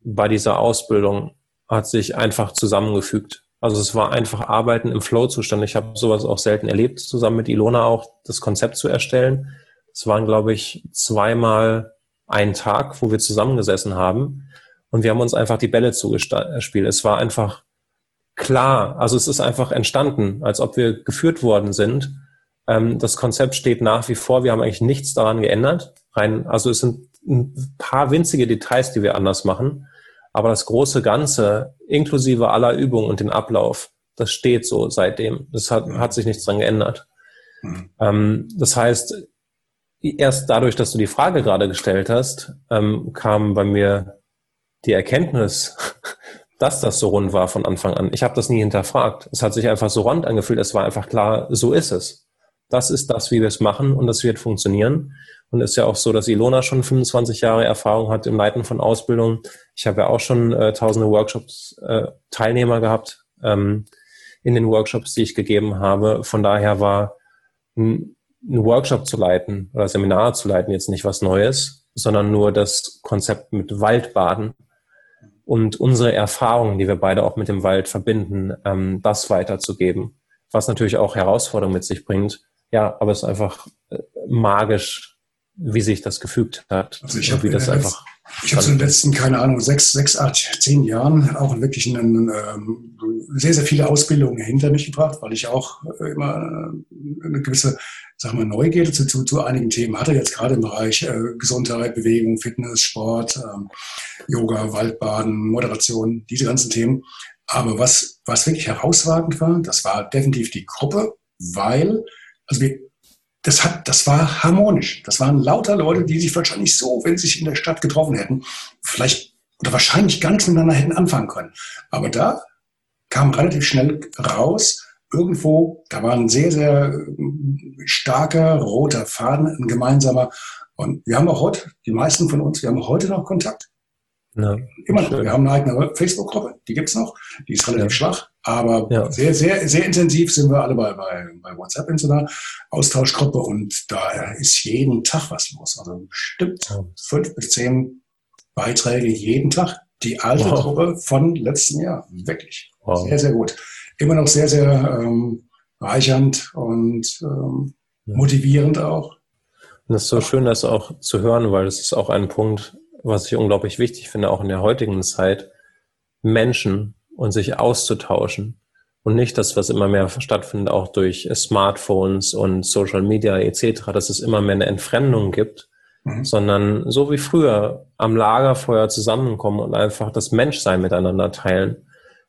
bei dieser Ausbildung hat sich einfach zusammengefügt. Also es war einfach Arbeiten im Flow-Zustand. Ich habe sowas auch selten erlebt, zusammen mit Ilona auch das Konzept zu erstellen. Es waren, glaube ich, zweimal ein Tag, wo wir zusammengesessen haben und wir haben uns einfach die Bälle zugespielt. Es war einfach klar. Also es ist einfach entstanden, als ob wir geführt worden sind. Ähm, das Konzept steht nach wie vor. Wir haben eigentlich nichts daran geändert. Rein, also es sind ein paar winzige Details, die wir anders machen. Aber das große Ganze, inklusive aller Übungen und den Ablauf, das steht so seitdem. Das hat, hat sich nichts dran geändert. Mhm. Ähm, das heißt, erst dadurch, dass du die Frage gerade gestellt hast, ähm, kam bei mir die Erkenntnis, dass das so rund war von Anfang an. Ich habe das nie hinterfragt. Es hat sich einfach so rund angefühlt. Es war einfach klar, so ist es. Das ist das, wie wir es machen und das wird funktionieren. Und es ist ja auch so, dass Ilona schon 25 Jahre Erfahrung hat im Leiten von Ausbildung. Ich habe ja auch schon äh, tausende Workshops äh, Teilnehmer gehabt ähm, in den Workshops, die ich gegeben habe. Von daher war ein, ein Workshop zu leiten oder Seminar zu leiten jetzt nicht was Neues, sondern nur das Konzept mit Waldbaden und unsere Erfahrungen, die wir beide auch mit dem Wald verbinden, ähm, das weiterzugeben. Was natürlich auch Herausforderungen mit sich bringt. Ja, aber es ist einfach äh, magisch, wie sich das gefügt hat. Also ich habe das einfach. Ich habe so in den letzten, keine Ahnung, sechs, sechs, acht, zehn Jahren auch wirklich einen, ähm, sehr, sehr viele Ausbildungen hinter mich gebracht, weil ich auch immer eine gewisse, sag mal, Neugierde zu, zu, zu einigen Themen hatte, jetzt gerade im Bereich äh, Gesundheit, Bewegung, Fitness, Sport, ähm, Yoga, Waldbaden, Moderation, diese ganzen Themen. Aber was, was wirklich herausragend war, das war definitiv die Gruppe, weil, also wir, das hat, das war harmonisch. Das waren lauter Leute, die sich wahrscheinlich so, wenn sie sich in der Stadt getroffen hätten, vielleicht oder wahrscheinlich nichts miteinander hätten anfangen können. Aber da kam relativ schnell raus, irgendwo, da war ein sehr, sehr starker roter Faden, ein gemeinsamer. Und wir haben auch heute, die meisten von uns, wir haben heute noch Kontakt. Ja, Immer noch. Wir haben eine eigene Facebook-Gruppe, die gibt's noch. Die ist relativ ja. schwach, aber ja. sehr, sehr, sehr intensiv sind wir alle bei, bei, bei WhatsApp in so einer Austauschgruppe und da ist jeden Tag was los. Also bestimmt fünf bis zehn Beiträge jeden Tag. Die alte wow. Gruppe von letzten Jahr. Wirklich. Wow. Sehr, sehr gut. Immer noch sehr, sehr ähm, reichernd und ähm, motivierend auch. Und es ist so schön, das auch zu hören, weil das ist auch ein Punkt, was ich unglaublich wichtig finde, auch in der heutigen Zeit, Menschen und sich auszutauschen. Und nicht das, was immer mehr stattfindet, auch durch Smartphones und Social Media etc., dass es immer mehr eine Entfremdung gibt, mhm. sondern so wie früher am Lagerfeuer zusammenkommen und einfach das Menschsein miteinander teilen.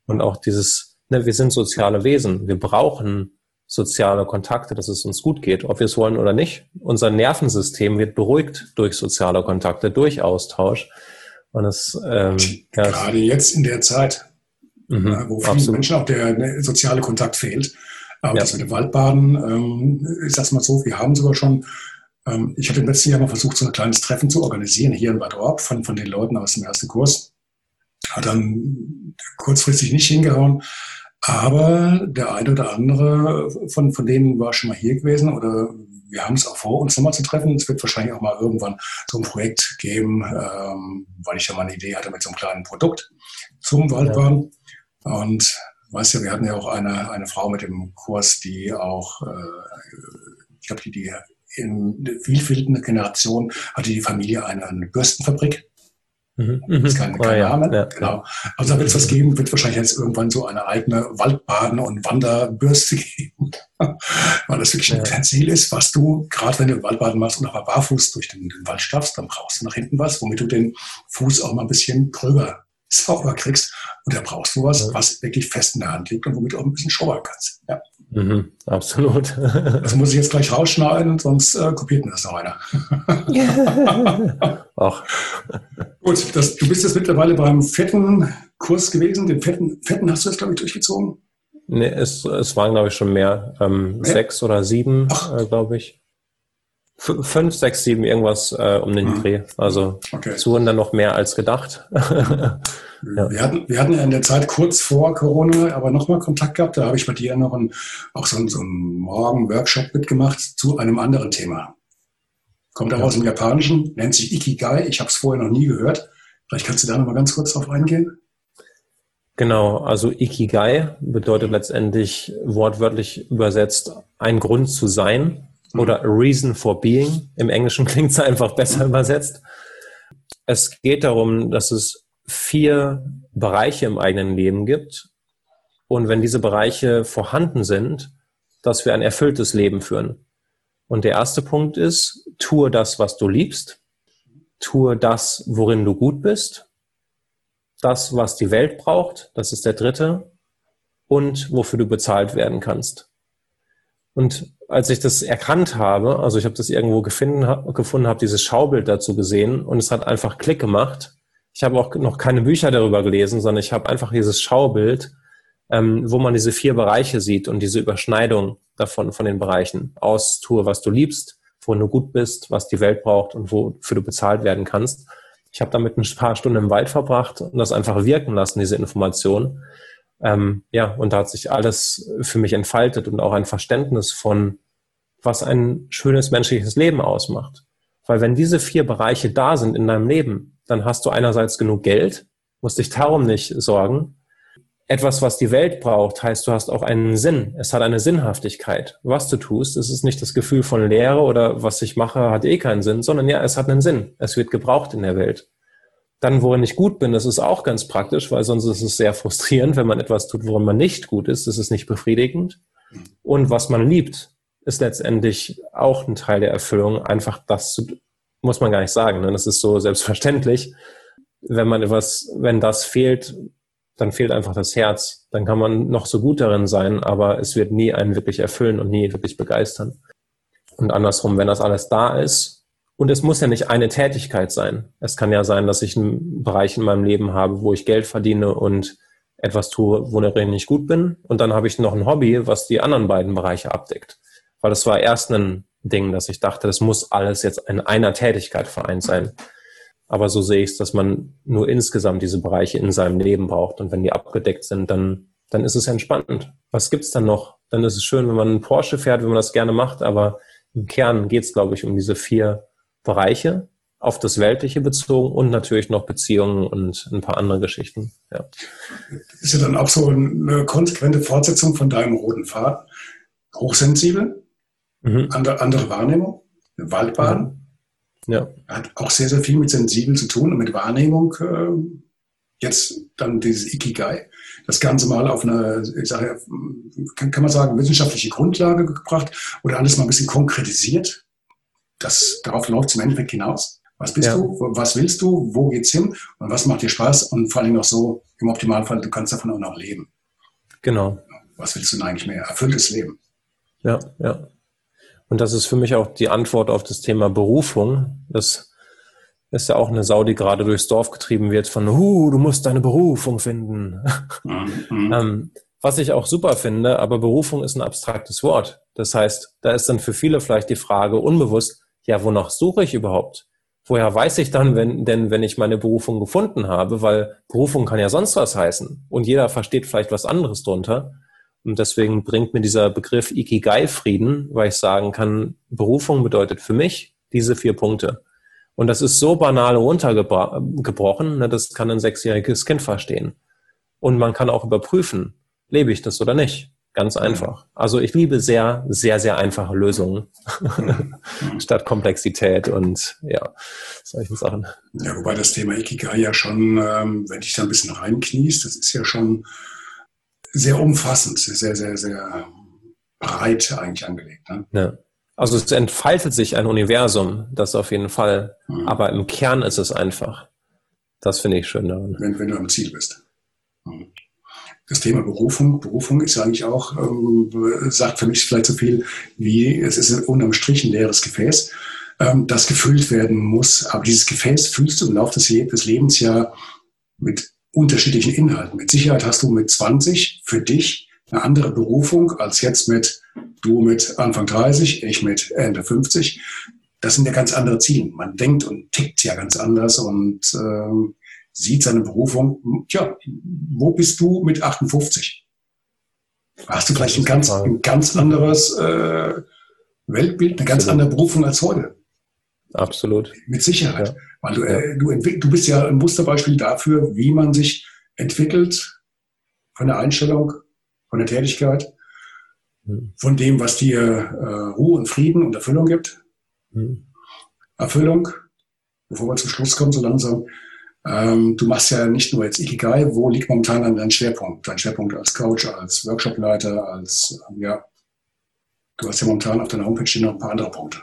Und auch dieses, ne, wir sind soziale Wesen, wir brauchen soziale Kontakte, dass es uns gut geht, ob wir es wollen oder nicht. Unser Nervensystem wird beruhigt durch soziale Kontakte, durch Austausch. Und es, ähm, ja, gerade jetzt in der Zeit, mhm, äh, wo vielen absolut. Menschen auch der, der, soziale Kontakt fehlt. Aber ja. das mit dem Waldbaden, ähm, ich sag's mal so, wir haben sogar schon, ähm, ich hatte im letzten Jahr mal versucht, so ein kleines Treffen zu organisieren hier in Bad Orb von, von den Leuten aus dem ersten Kurs. Hat dann kurzfristig nicht hingehauen. Aber der eine oder andere von, von denen war schon mal hier gewesen oder wir haben es auch vor, uns nochmal zu treffen. Es wird wahrscheinlich auch mal irgendwann so ein Projekt geben, ähm, weil ich ja mal eine Idee hatte mit so einem kleinen Produkt zum Waldbahn. Ja. Und weißt ja, wir hatten ja auch eine, eine Frau mit dem Kurs, die auch, äh, ich glaube, die, die in vielfältigen Generation hatte die Familie eine, eine Bürstenfabrik Mhm. Das ist kein, kein oh, Name. Ja. Genau. Also da wird es was geben, wird wahrscheinlich jetzt irgendwann so eine eigene Waldbaden- und Wanderbürste geben. Weil das wirklich ja. ein Ziel ist, was du, gerade wenn du Waldbaden machst und auch barfuß durch den, den Wald stapfst, dann brauchst du nach hinten was, womit du den Fuß auch mal ein bisschen gröber sauber kriegst. Und da brauchst du was, was wirklich fest in der Hand liegt und womit du auch ein bisschen schaubern kannst. Ja. Mhm, absolut. das muss ich jetzt gleich rausschneiden, sonst äh, kopiert mir das noch einer. Ach. Gut, das, du bist jetzt mittlerweile beim vierten Kurs gewesen. Den vierten, vierten hast du jetzt, glaube ich, durchgezogen? Nee, es, es waren, glaube ich, schon mehr. Ähm, sechs oder sieben, äh, glaube ich. F fünf, sechs, sieben, irgendwas äh, um den hm. Dreh. Also okay. es wurden dann noch mehr als gedacht. ja. wir, hatten, wir hatten ja in der Zeit kurz vor Corona aber nochmal Kontakt gehabt. Da habe ich bei dir noch ein, auch so, ein, so einen Morgen-Workshop mitgemacht zu einem anderen Thema. Kommt auch aus dem Japanischen, nennt sich Ikigai. Ich habe es vorher noch nie gehört. Vielleicht kannst du da noch mal ganz kurz drauf eingehen. Genau, also Ikigai bedeutet letztendlich wortwörtlich übersetzt ein Grund zu sein mhm. oder a reason for being. Im Englischen klingt es einfach besser übersetzt. Es geht darum, dass es vier Bereiche im eigenen Leben gibt. Und wenn diese Bereiche vorhanden sind, dass wir ein erfülltes Leben führen. Und der erste Punkt ist, tue das, was du liebst. Tue das, worin du gut bist. Das, was die Welt braucht, das ist der dritte. Und wofür du bezahlt werden kannst. Und als ich das erkannt habe, also ich habe das irgendwo gefunden, gefunden habe dieses Schaubild dazu gesehen und es hat einfach Klick gemacht. Ich habe auch noch keine Bücher darüber gelesen, sondern ich habe einfach dieses Schaubild ähm, wo man diese vier Bereiche sieht und diese Überschneidung davon, von den Bereichen. Aus, tue, was du liebst, wo du gut bist, was die Welt braucht und wofür du bezahlt werden kannst. Ich habe damit ein paar Stunden im Wald verbracht und das einfach wirken lassen, diese Information. Ähm, ja, und da hat sich alles für mich entfaltet und auch ein Verständnis von, was ein schönes menschliches Leben ausmacht. Weil wenn diese vier Bereiche da sind in deinem Leben, dann hast du einerseits genug Geld, musst dich darum nicht sorgen. Etwas, was die Welt braucht, heißt, du hast auch einen Sinn. Es hat eine Sinnhaftigkeit. Was du tust, es ist nicht das Gefühl von Leere oder was ich mache, hat eh keinen Sinn, sondern ja, es hat einen Sinn. Es wird gebraucht in der Welt. Dann, worin ich gut bin, das ist auch ganz praktisch, weil sonst ist es sehr frustrierend, wenn man etwas tut, worin man nicht gut ist. Das ist nicht befriedigend. Und was man liebt, ist letztendlich auch ein Teil der Erfüllung. Einfach das zu, muss man gar nicht sagen. Ne? Das ist so selbstverständlich. Wenn man etwas, wenn das fehlt, dann fehlt einfach das Herz. Dann kann man noch so gut darin sein, aber es wird nie einen wirklich erfüllen und nie wirklich begeistern. Und andersrum, wenn das alles da ist, und es muss ja nicht eine Tätigkeit sein. Es kann ja sein, dass ich einen Bereich in meinem Leben habe, wo ich Geld verdiene und etwas tue, worin ich gut bin. Und dann habe ich noch ein Hobby, was die anderen beiden Bereiche abdeckt. Weil das war erst ein Ding, dass ich dachte, das muss alles jetzt in einer Tätigkeit vereint sein. Aber so sehe ich es, dass man nur insgesamt diese Bereiche in seinem Leben braucht. Und wenn die abgedeckt sind, dann, dann ist es entspannend. Was gibt's dann noch? Dann ist es schön, wenn man einen Porsche fährt, wenn man das gerne macht. Aber im Kern geht's, glaube ich, um diese vier Bereiche auf das Weltliche bezogen und natürlich noch Beziehungen und ein paar andere Geschichten. Ja. Ist ja dann auch so eine konsequente Fortsetzung von deinem roten Faden. Hochsensibel, mhm. andere, andere Wahrnehmung, Waldbahn. Ja. Hat auch sehr, sehr viel mit sensibel zu tun und mit Wahrnehmung. Äh, jetzt dann dieses Ikigai. Das Ganze mal auf eine, ich sage, kann, kann man sagen, wissenschaftliche Grundlage gebracht oder alles mal ein bisschen konkretisiert das, darauf läuft es im Endeffekt hinaus. Was bist ja. du? Was willst du? Wo geht's hin? Und was macht dir Spaß? Und vor allem noch so, im Optimalfall, du kannst davon auch noch leben. Genau. Was willst du denn eigentlich mehr? Erfülltes Leben. Ja, ja. Und das ist für mich auch die Antwort auf das Thema Berufung. Das ist ja auch eine Sau, die gerade durchs Dorf getrieben wird von, huh, du musst deine Berufung finden. Mhm. ähm, was ich auch super finde, aber Berufung ist ein abstraktes Wort. Das heißt, da ist dann für viele vielleicht die Frage unbewusst, ja, wonach suche ich überhaupt? Woher weiß ich dann, wenn, denn wenn ich meine Berufung gefunden habe? Weil Berufung kann ja sonst was heißen. Und jeder versteht vielleicht was anderes drunter. Und deswegen bringt mir dieser Begriff Ikigai Frieden, weil ich sagen kann, Berufung bedeutet für mich diese vier Punkte. Und das ist so banal runtergebrochen, ne, das kann ein sechsjähriges Kind verstehen. Und man kann auch überprüfen, lebe ich das oder nicht. Ganz einfach. Also ich liebe sehr, sehr, sehr einfache Lösungen statt Komplexität und ja, solchen Sachen. Ja, wobei das Thema Ikigai ja schon, ähm, wenn dich da ein bisschen reinkniest, das ist ja schon sehr umfassend, sehr, sehr, sehr breit eigentlich angelegt. Ne? Ja. Also es entfaltet sich ein Universum, das auf jeden Fall, mhm. aber im Kern ist es einfach. Das finde ich schön daran. Wenn, wenn du am Ziel bist. Mhm das Thema Berufung. Berufung ist eigentlich auch, ähm, sagt für mich vielleicht so viel wie, es ist unterm Strich ein leeres Gefäß, ähm, das gefüllt werden muss. Aber dieses Gefäß füllst du im Laufe des, des Lebens ja mit unterschiedlichen Inhalten. Mit Sicherheit hast du mit 20 für dich eine andere Berufung als jetzt mit du mit Anfang 30, ich mit Ende 50. Das sind ja ganz andere Ziele. Man denkt und tickt ja ganz anders und ähm, sieht seine Berufung, tja, wo bist du mit 58? Hast du vielleicht ein ganz, ein ganz anderes äh, Weltbild, eine ganz andere Berufung als heute? Absolut. Mit Sicherheit. Ja. Weil du, äh, du, du bist ja ein Musterbeispiel dafür, wie man sich entwickelt von der Einstellung, von der Tätigkeit, hm. von dem, was dir äh, Ruhe und Frieden und Erfüllung gibt. Hm. Erfüllung, bevor wir zum Schluss kommen, so langsam, ähm, du machst ja nicht nur jetzt Ikigai, wo liegt momentan dann dein Schwerpunkt? Dein Schwerpunkt als Coach, als Workshopleiter, als, ja, du hast ja momentan auf deiner Homepage noch ein paar andere Punkte.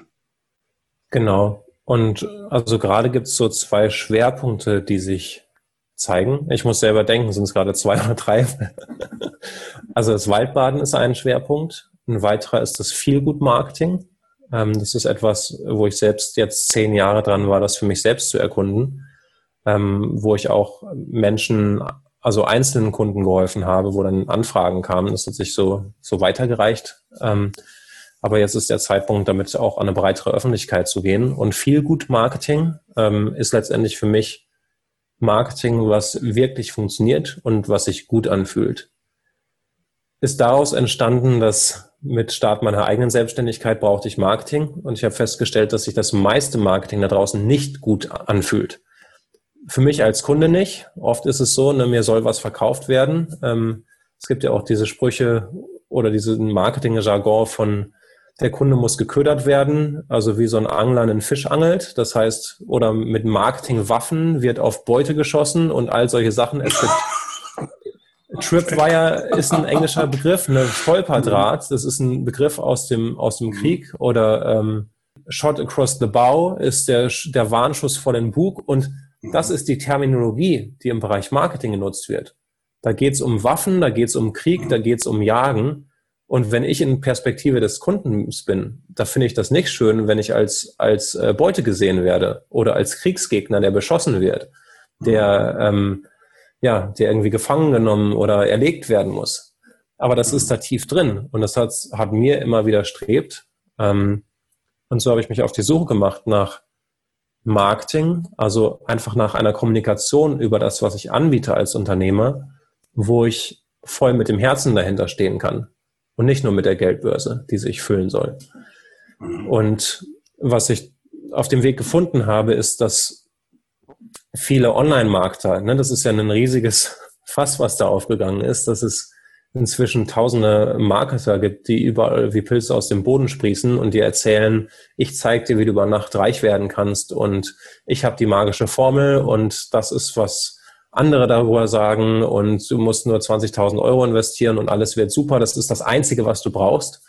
Genau. Und also gerade gibt es so zwei Schwerpunkte, die sich zeigen. Ich muss selber denken, sind es gerade zwei oder drei. also das Waldbaden ist ein Schwerpunkt. Ein weiterer ist das Feelgood-Marketing. Ähm, das ist etwas, wo ich selbst jetzt zehn Jahre dran war, das für mich selbst zu erkunden ähm, wo ich auch Menschen, also einzelnen Kunden geholfen habe, wo dann Anfragen kamen. Das hat sich so, so weitergereicht. Aber jetzt ist der Zeitpunkt, damit auch an eine breitere Öffentlichkeit zu gehen. Und viel gut Marketing ähm, ist letztendlich für mich Marketing, was wirklich funktioniert und was sich gut anfühlt. Ist daraus entstanden, dass mit Start meiner eigenen Selbstständigkeit brauchte ich Marketing und ich habe festgestellt, dass sich das meiste Marketing da draußen nicht gut anfühlt für mich als Kunde nicht. Oft ist es so, ne, mir soll was verkauft werden. Ähm, es gibt ja auch diese Sprüche oder diesen Marketing-Jargon von der Kunde muss geködert werden, also wie so ein Angler einen Fisch angelt. Das heißt, oder mit Marketingwaffen wird auf Beute geschossen und all solche Sachen. Es gibt Tripwire ist ein englischer Begriff, eine Stolperdraht, das ist ein Begriff aus dem, aus dem Krieg oder ähm, Shot across the bow ist der, der Warnschuss vor den Bug und das ist die Terminologie, die im Bereich Marketing genutzt wird. Da geht es um Waffen, da geht es um Krieg, da geht es um Jagen. Und wenn ich in Perspektive des Kundens bin, da finde ich das nicht schön, wenn ich als, als äh, Beute gesehen werde oder als Kriegsgegner, der beschossen wird, der, ähm, ja, der irgendwie gefangen genommen oder erlegt werden muss. Aber das ist da tief drin und das hat, hat mir immer widerstrebt. Ähm, und so habe ich mich auf die Suche gemacht nach Marketing, also einfach nach einer Kommunikation über das, was ich anbiete als Unternehmer, wo ich voll mit dem Herzen dahinter stehen kann und nicht nur mit der Geldbörse, die sich füllen soll. Und was ich auf dem Weg gefunden habe, ist, dass viele Online-Markter, ne, das ist ja ein riesiges Fass, was da aufgegangen ist, dass es inzwischen tausende Marketer gibt, die überall wie Pilze aus dem Boden sprießen und dir erzählen, ich zeige dir, wie du über Nacht reich werden kannst und ich habe die magische Formel und das ist, was andere darüber sagen und du musst nur 20.000 Euro investieren und alles wird super. Das ist das Einzige, was du brauchst.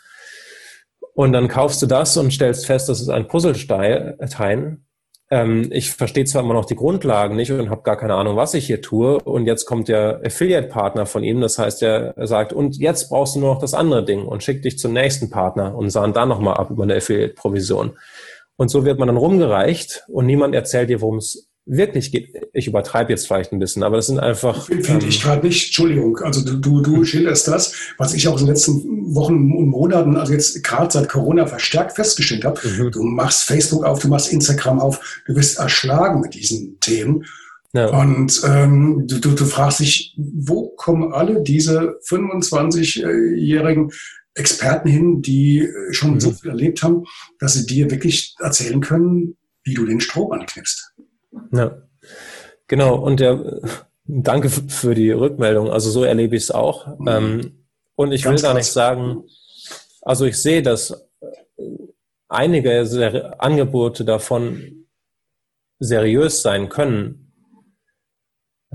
Und dann kaufst du das und stellst fest, das ist ein Puzzlestein ähm, ich verstehe zwar immer noch die Grundlagen nicht und habe gar keine Ahnung, was ich hier tue. Und jetzt kommt der Affiliate-Partner von ihm. Das heißt, er sagt, und jetzt brauchst du nur noch das andere Ding und schickt dich zum nächsten Partner und sahn da nochmal ab über eine Affiliate-Provision. Und so wird man dann rumgereicht und niemand erzählt dir, worum es wirklich geht, ich übertreibe jetzt vielleicht ein bisschen, aber das sind einfach. Finde ähm, ich gerade nicht, Entschuldigung, also du, du, du schilderst das, was ich auch in den letzten Wochen und Monaten, also jetzt gerade seit Corona verstärkt festgestellt habe. Mhm. Du machst Facebook auf, du machst Instagram auf, du bist erschlagen mit diesen Themen. Ja. Und ähm, du, du, du fragst dich, wo kommen alle diese 25-jährigen Experten hin, die schon mhm. so viel erlebt haben, dass sie dir wirklich erzählen können, wie du den Strom anknipst. Ja, genau. Und der, danke für die Rückmeldung. Also so erlebe ich es auch. Mhm. Ähm, und ich Ganz will gar nicht sagen, also ich sehe, dass einige Angebote davon seriös sein können.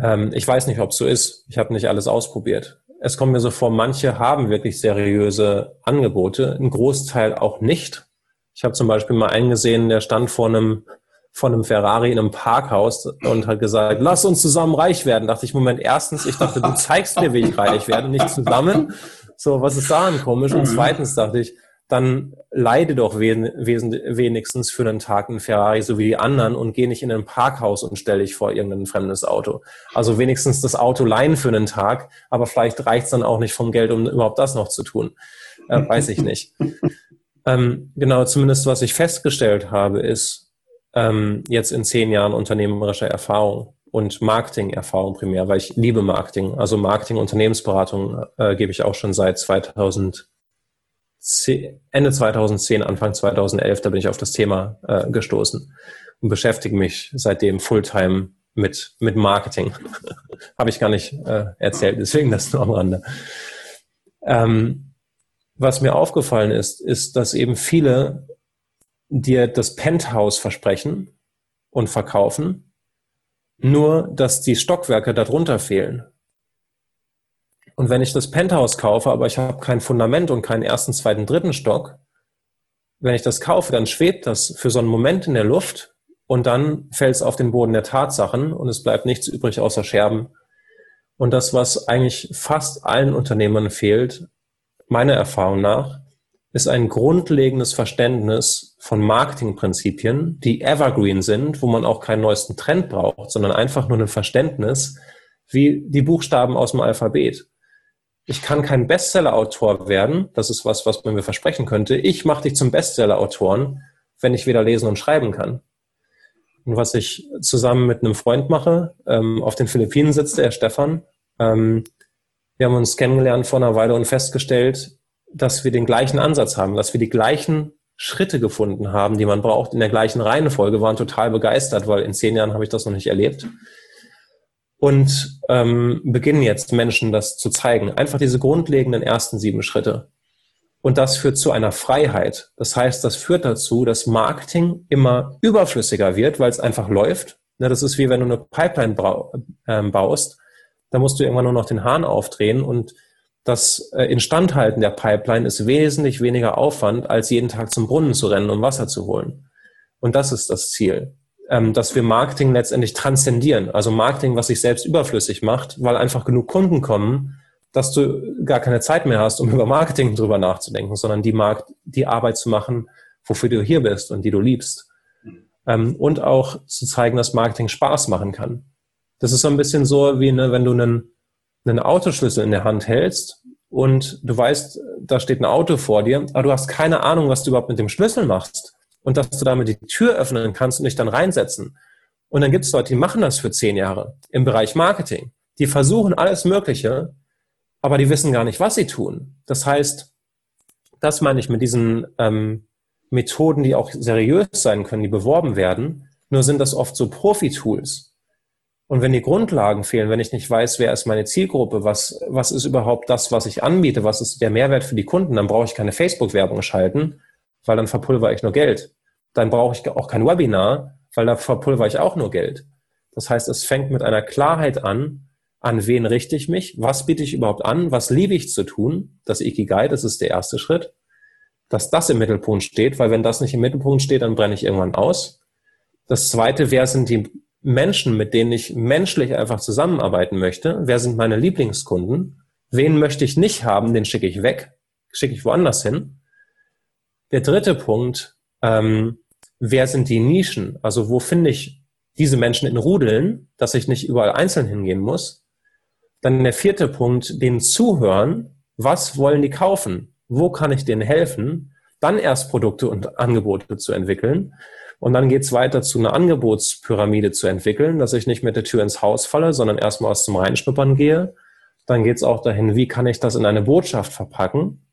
Ähm, ich weiß nicht, ob es so ist. Ich habe nicht alles ausprobiert. Es kommt mir so vor, manche haben wirklich seriöse Angebote, ein Großteil auch nicht. Ich habe zum Beispiel mal einen gesehen, der stand vor einem von einem Ferrari in einem Parkhaus und hat gesagt, lass uns zusammen reich werden. Dachte ich, Moment, erstens, ich dachte, du zeigst mir, wie ich reich werde, nicht zusammen. So, was ist daran komisch? Und zweitens dachte ich, dann leide doch wenigstens für einen Tag einen Ferrari, so wie die anderen, und geh nicht in ein Parkhaus und stell dich vor irgendein fremdes Auto. Also wenigstens das Auto leihen für einen Tag, aber vielleicht reicht's dann auch nicht vom Geld, um überhaupt das noch zu tun. Äh, weiß ich nicht. Ähm, genau, zumindest was ich festgestellt habe, ist, ähm, jetzt in zehn Jahren unternehmerischer Erfahrung und Marketing-Erfahrung primär, weil ich liebe Marketing. Also Marketing, Unternehmensberatung äh, gebe ich auch schon seit 2010, Ende 2010, Anfang 2011, da bin ich auf das Thema äh, gestoßen und beschäftige mich seitdem Fulltime mit, mit Marketing. Habe ich gar nicht äh, erzählt, deswegen das nur am Rande. Ähm, was mir aufgefallen ist, ist, dass eben viele dir das Penthouse versprechen und verkaufen, nur dass die Stockwerke darunter fehlen. Und wenn ich das Penthouse kaufe, aber ich habe kein Fundament und keinen ersten, zweiten, dritten Stock, wenn ich das kaufe, dann schwebt das für so einen Moment in der Luft und dann fällt es auf den Boden der Tatsachen und es bleibt nichts übrig außer Scherben. Und das, was eigentlich fast allen Unternehmern fehlt, meiner Erfahrung nach, ist ein grundlegendes Verständnis von Marketingprinzipien, die evergreen sind, wo man auch keinen neuesten Trend braucht, sondern einfach nur ein Verständnis wie die Buchstaben aus dem Alphabet. Ich kann kein Bestseller-Autor werden, das ist was, was man mir versprechen könnte. Ich mache dich zum Bestseller-Autoren, wenn ich weder lesen und schreiben kann. Und was ich zusammen mit einem Freund mache, ähm, auf den Philippinen sitzt der Stefan. Ähm, wir haben uns kennengelernt vor einer Weile und festgestellt, dass wir den gleichen Ansatz haben, dass wir die gleichen Schritte gefunden haben, die man braucht, in der gleichen Reihenfolge, waren total begeistert, weil in zehn Jahren habe ich das noch nicht erlebt. Und ähm, beginnen jetzt Menschen das zu zeigen. Einfach diese grundlegenden ersten sieben Schritte. Und das führt zu einer Freiheit. Das heißt, das führt dazu, dass Marketing immer überflüssiger wird, weil es einfach läuft. Ja, das ist wie wenn du eine Pipeline ähm, baust. Da musst du irgendwann nur noch den Hahn aufdrehen und das äh, Instandhalten der Pipeline ist wesentlich weniger Aufwand, als jeden Tag zum Brunnen zu rennen, um Wasser zu holen. Und das ist das Ziel, ähm, dass wir Marketing letztendlich transzendieren. Also Marketing, was sich selbst überflüssig macht, weil einfach genug Kunden kommen, dass du gar keine Zeit mehr hast, um über Marketing drüber nachzudenken, sondern die, Markt, die Arbeit zu machen, wofür du hier bist und die du liebst. Ähm, und auch zu zeigen, dass Marketing Spaß machen kann. Das ist so ein bisschen so, wie ne, wenn du einen einen Autoschlüssel in der Hand hältst und du weißt, da steht ein Auto vor dir, aber du hast keine Ahnung, was du überhaupt mit dem Schlüssel machst und dass du damit die Tür öffnen kannst und dich dann reinsetzen. Und dann gibt es Leute, die machen das für zehn Jahre im Bereich Marketing. Die versuchen alles Mögliche, aber die wissen gar nicht, was sie tun. Das heißt, das meine ich mit diesen ähm, Methoden, die auch seriös sein können, die beworben werden. Nur sind das oft so Profi-Tools. Und wenn die Grundlagen fehlen, wenn ich nicht weiß, wer ist meine Zielgruppe, was, was ist überhaupt das, was ich anbiete, was ist der Mehrwert für die Kunden, dann brauche ich keine Facebook-Werbung schalten, weil dann verpulver ich nur Geld. Dann brauche ich auch kein Webinar, weil da verpulver ich auch nur Geld. Das heißt, es fängt mit einer Klarheit an, an wen richte ich mich, was biete ich überhaupt an, was liebe ich zu tun, das Ikigai, das ist der erste Schritt, dass das im Mittelpunkt steht, weil wenn das nicht im Mittelpunkt steht, dann brenne ich irgendwann aus. Das zweite, wer sind die Menschen, mit denen ich menschlich einfach zusammenarbeiten möchte. Wer sind meine Lieblingskunden? Wen möchte ich nicht haben? Den schicke ich weg, schicke ich woanders hin. Der dritte Punkt, ähm, wer sind die Nischen? Also wo finde ich diese Menschen in Rudeln, dass ich nicht überall einzeln hingehen muss? Dann der vierte Punkt, denen zuhören. Was wollen die kaufen? Wo kann ich denen helfen? Dann erst Produkte und Angebote zu entwickeln. Und dann geht's weiter zu einer Angebotspyramide zu entwickeln, dass ich nicht mit der Tür ins Haus falle, sondern erstmal aus zum Reinschnuppern gehe. Dann geht's auch dahin, wie kann ich das in eine Botschaft verpacken?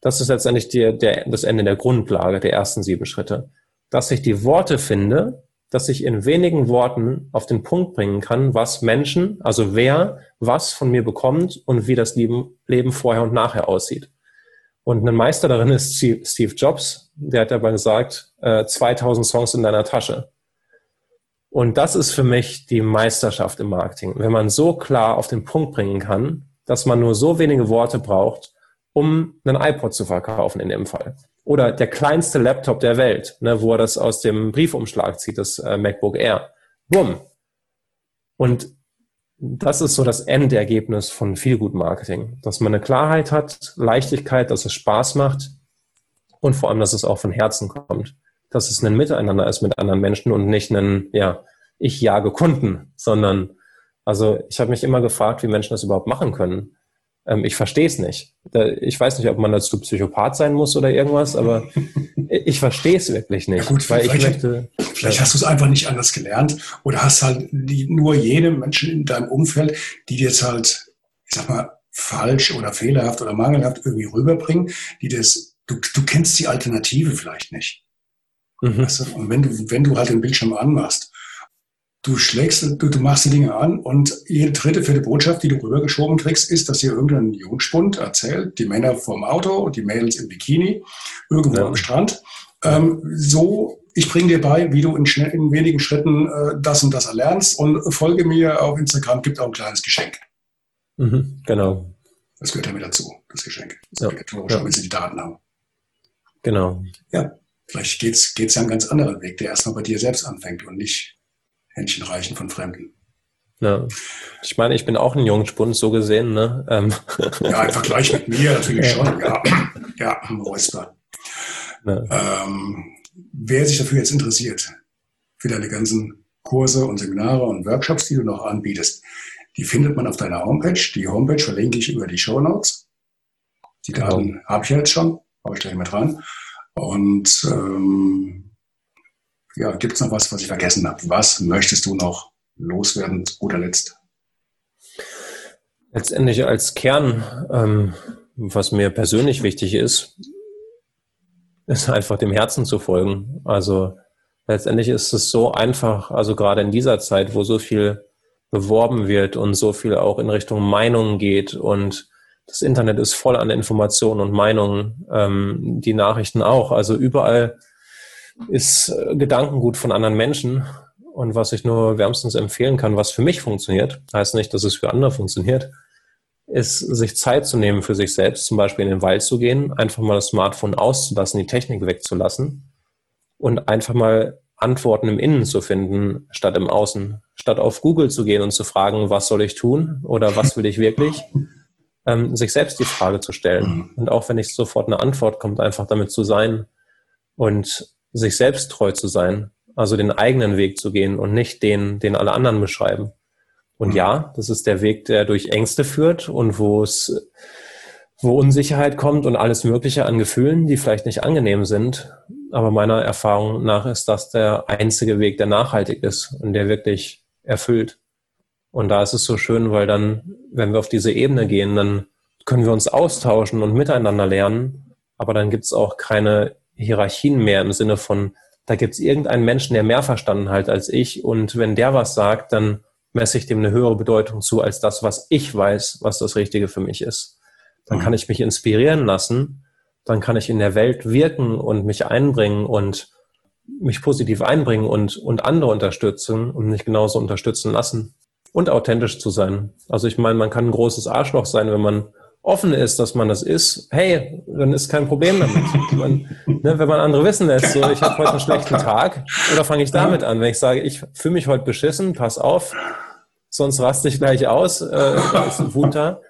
Das ist letztendlich die, der, das Ende der Grundlage der ersten sieben Schritte. Dass ich die Worte finde, dass ich in wenigen Worten auf den Punkt bringen kann, was Menschen, also wer was von mir bekommt und wie das Leben vorher und nachher aussieht. Und ein Meister darin ist Steve Jobs. Der hat dabei gesagt, 2000 äh, Songs in deiner Tasche. Und das ist für mich die Meisterschaft im Marketing. Wenn man so klar auf den Punkt bringen kann, dass man nur so wenige Worte braucht, um einen iPod zu verkaufen in dem Fall. Oder der kleinste Laptop der Welt, ne, wo er das aus dem Briefumschlag zieht, das äh, MacBook Air. Bumm. Und das ist so das Endergebnis von viel gut Marketing, dass man eine Klarheit hat, Leichtigkeit, dass es Spaß macht und vor allem, dass es auch von Herzen kommt, dass es ein Miteinander ist mit anderen Menschen und nicht ein, ja, ich jage Kunden, sondern also ich habe mich immer gefragt, wie Menschen das überhaupt machen können. Ähm, ich verstehe es nicht. Ich weiß nicht, ob man dazu Psychopath sein muss oder irgendwas, aber ich verstehe es wirklich nicht. Ja gut, weil ich möchte, vielleicht hast du es einfach nicht anders gelernt oder hast halt die, nur jene Menschen in deinem Umfeld, die dir jetzt halt, ich sag mal, falsch oder fehlerhaft oder mangelhaft irgendwie rüberbringen, die das, du, du kennst die Alternative vielleicht nicht. Mhm. Weißt du? Und wenn du, wenn du halt den Bildschirm anmachst du schlägst, du, du machst die Dinge an und jede dritte, vierte Botschaft, die du rübergeschoben kriegst, ist, dass hier irgendein Jungspund erzählt, die Männer vorm Auto, die Mädels im Bikini, irgendwo ja. am Strand. Ähm, so, ich bringe dir bei, wie du in, schnell, in wenigen Schritten äh, das und das erlernst und folge mir auf Instagram, gibt auch ein kleines Geschenk. Mhm, genau. Das gehört ja mit dazu, das Geschenk. Das ja. obligatorisch, ja. wenn sie die Daten haben. Genau. Ja, vielleicht geht's geht's ja einen ganz anderen Weg, der erstmal bei dir selbst anfängt und nicht Händchen reichen von Fremden. Ja. Ich meine, ich bin auch ein Jungspund, so gesehen. Ne? Ähm. Ja, im Vergleich mit mir natürlich schon. Ja, ja Räusper. Ja. Ähm, wer sich dafür jetzt interessiert, für deine ganzen Kurse und Seminare und Workshops, die du noch anbietest, die findet man auf deiner Homepage. Die Homepage verlinke ich über die Show Notes. Die. Daten genau. habe ich ja jetzt schon, habe ich gleich mit dran. Und ähm, ja, gibt es noch was, was ich vergessen habe? Was möchtest du noch loswerden, zu guter Letzt? Letztendlich als Kern, ähm, was mir persönlich wichtig ist, ist einfach dem Herzen zu folgen. Also letztendlich ist es so einfach, also gerade in dieser Zeit, wo so viel beworben wird und so viel auch in Richtung Meinungen geht und das Internet ist voll an Informationen und Meinungen, ähm, die Nachrichten auch. Also überall ist äh, Gedankengut von anderen Menschen. Und was ich nur wärmstens empfehlen kann, was für mich funktioniert, heißt nicht, dass es für andere funktioniert, ist, sich Zeit zu nehmen für sich selbst, zum Beispiel in den Wald zu gehen, einfach mal das Smartphone auszulassen, die Technik wegzulassen und einfach mal Antworten im Innen zu finden, statt im Außen, statt auf Google zu gehen und zu fragen, was soll ich tun oder was will ich wirklich, ähm, sich selbst die Frage zu stellen. Und auch wenn nicht sofort eine Antwort kommt, einfach damit zu sein und sich selbst treu zu sein, also den eigenen Weg zu gehen und nicht den, den alle anderen beschreiben. Und ja, das ist der Weg, der durch Ängste führt und wo es, wo Unsicherheit kommt und alles Mögliche an Gefühlen, die vielleicht nicht angenehm sind. Aber meiner Erfahrung nach ist das der einzige Weg, der nachhaltig ist und der wirklich erfüllt. Und da ist es so schön, weil dann, wenn wir auf diese Ebene gehen, dann können wir uns austauschen und miteinander lernen. Aber dann gibt es auch keine Hierarchien mehr im Sinne von, da gibt es irgendeinen Menschen, der mehr verstanden hat als ich. Und wenn der was sagt, dann messe ich dem eine höhere Bedeutung zu als das, was ich weiß, was das Richtige für mich ist. Dann mhm. kann ich mich inspirieren lassen, dann kann ich in der Welt wirken und mich einbringen und mich positiv einbringen und, und andere unterstützen und mich genauso unterstützen lassen und authentisch zu sein. Also ich meine, man kann ein großes Arschloch sein, wenn man offen ist, dass man das ist, hey, dann ist kein Problem damit. Man, ne, wenn man andere wissen lässt, so, ich habe heute einen schlechten Tag, oder fange ich damit an, wenn ich sage, ich fühle mich heute beschissen, pass auf, sonst raste ich gleich aus, äh, da ist ein Wunder.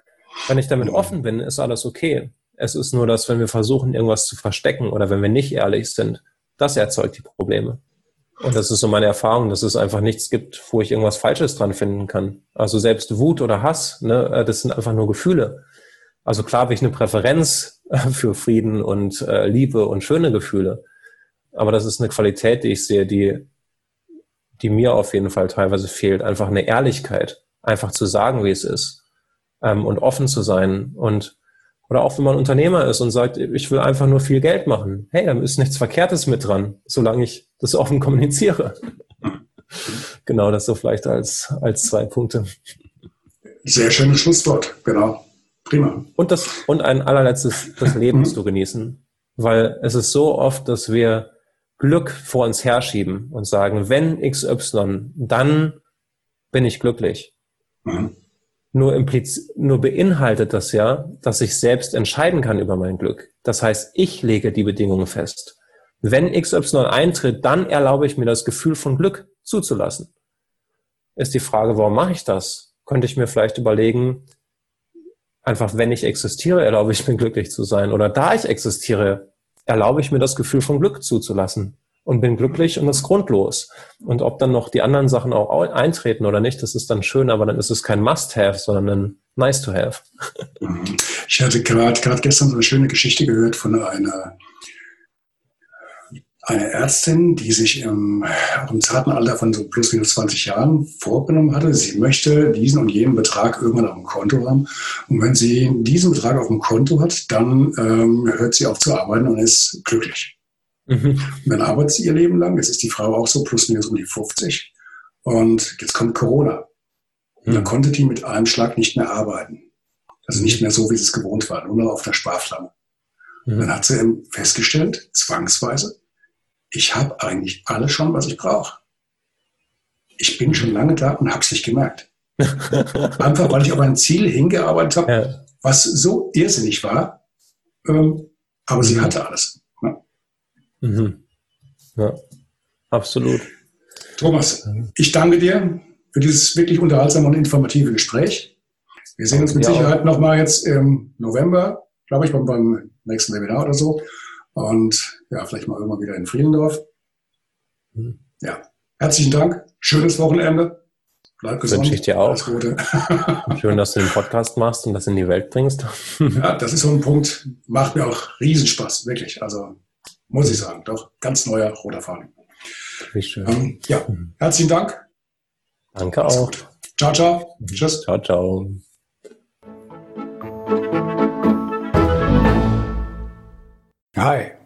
Wenn ich damit offen bin, ist alles okay. Es ist nur, dass wenn wir versuchen, irgendwas zu verstecken oder wenn wir nicht ehrlich sind, das erzeugt die Probleme. Und das ist so meine Erfahrung, dass es einfach nichts gibt, wo ich irgendwas Falsches dran finden kann. Also selbst Wut oder Hass, ne, äh, das sind einfach nur Gefühle. Also klar habe ich eine Präferenz für Frieden und äh, Liebe und schöne Gefühle. Aber das ist eine Qualität, die ich sehe, die, die mir auf jeden Fall teilweise fehlt. Einfach eine Ehrlichkeit, einfach zu sagen, wie es ist ähm, und offen zu sein und oder auch wenn man Unternehmer ist und sagt, ich will einfach nur viel Geld machen. Hey, da ist nichts Verkehrtes mit dran, solange ich das offen kommuniziere. genau, das so vielleicht als, als zwei Punkte. Sehr schönes Schlusswort, genau. Prima. Und, das, und ein allerletztes, das Leben zu genießen. Weil es ist so oft, dass wir Glück vor uns herschieben und sagen, wenn XY, dann bin ich glücklich. Mhm. Nur, impliz nur beinhaltet das ja, dass ich selbst entscheiden kann über mein Glück. Das heißt, ich lege die Bedingungen fest. Wenn XY eintritt, dann erlaube ich mir das Gefühl von Glück zuzulassen. Ist die Frage, warum mache ich das? Könnte ich mir vielleicht überlegen, einfach wenn ich existiere, erlaube ich mir glücklich zu sein. Oder da ich existiere, erlaube ich mir das Gefühl von Glück zuzulassen und bin glücklich und das ist grundlos. Und ob dann noch die anderen Sachen auch eintreten oder nicht, das ist dann schön, aber dann ist es kein Must-Have, sondern ein Nice-to-Have. Ich hatte gerade gestern so eine schöne Geschichte gehört von einer eine Ärztin, die sich im, im zarten Alter von so plus minus 20 Jahren vorgenommen hatte, sie möchte diesen und jenen Betrag irgendwann auf dem Konto haben. Und wenn sie diesen Betrag auf dem Konto hat, dann ähm, hört sie auf zu arbeiten und ist glücklich. Mhm. dann arbeitet sie ihr Leben lang. Jetzt ist die Frau auch so plus minus um die 50. Und jetzt kommt Corona. Und dann mhm. konnte die mit einem Schlag nicht mehr arbeiten. Also nicht mehr so, wie sie es gewohnt war, nur noch auf der Sparflamme. Mhm. Dann hat sie festgestellt, zwangsweise, ich habe eigentlich alles schon, was ich brauche. Ich bin schon lange da und habe es nicht gemerkt. Einfach, weil ich auf ein Ziel hingearbeitet habe, ja. was so irrsinnig war. Ähm, aber mhm. sie hatte alles. Ja. Mhm. ja, absolut. Thomas, ich danke dir für dieses wirklich unterhaltsame und informative Gespräch. Wir sehen uns mit Sicherheit nochmal jetzt im November, glaube ich, beim, beim nächsten Webinar oder so. Und ja, vielleicht mal irgendwann wieder in Friedendorf. Mhm. Ja, herzlichen Dank. Schönes Wochenende. Bleib gesund. Wünsche ich dir auch. Schön, dass du den Podcast machst und das in die Welt bringst. ja, das ist so ein Punkt, macht mir auch Riesenspaß, wirklich. Also muss ich sagen, doch ganz neuer roter Faden. Wie schön. Ähm, ja, mhm. herzlichen Dank. Danke auch. Ciao, ciao. Tschüss. Ciao, ciao. Hi,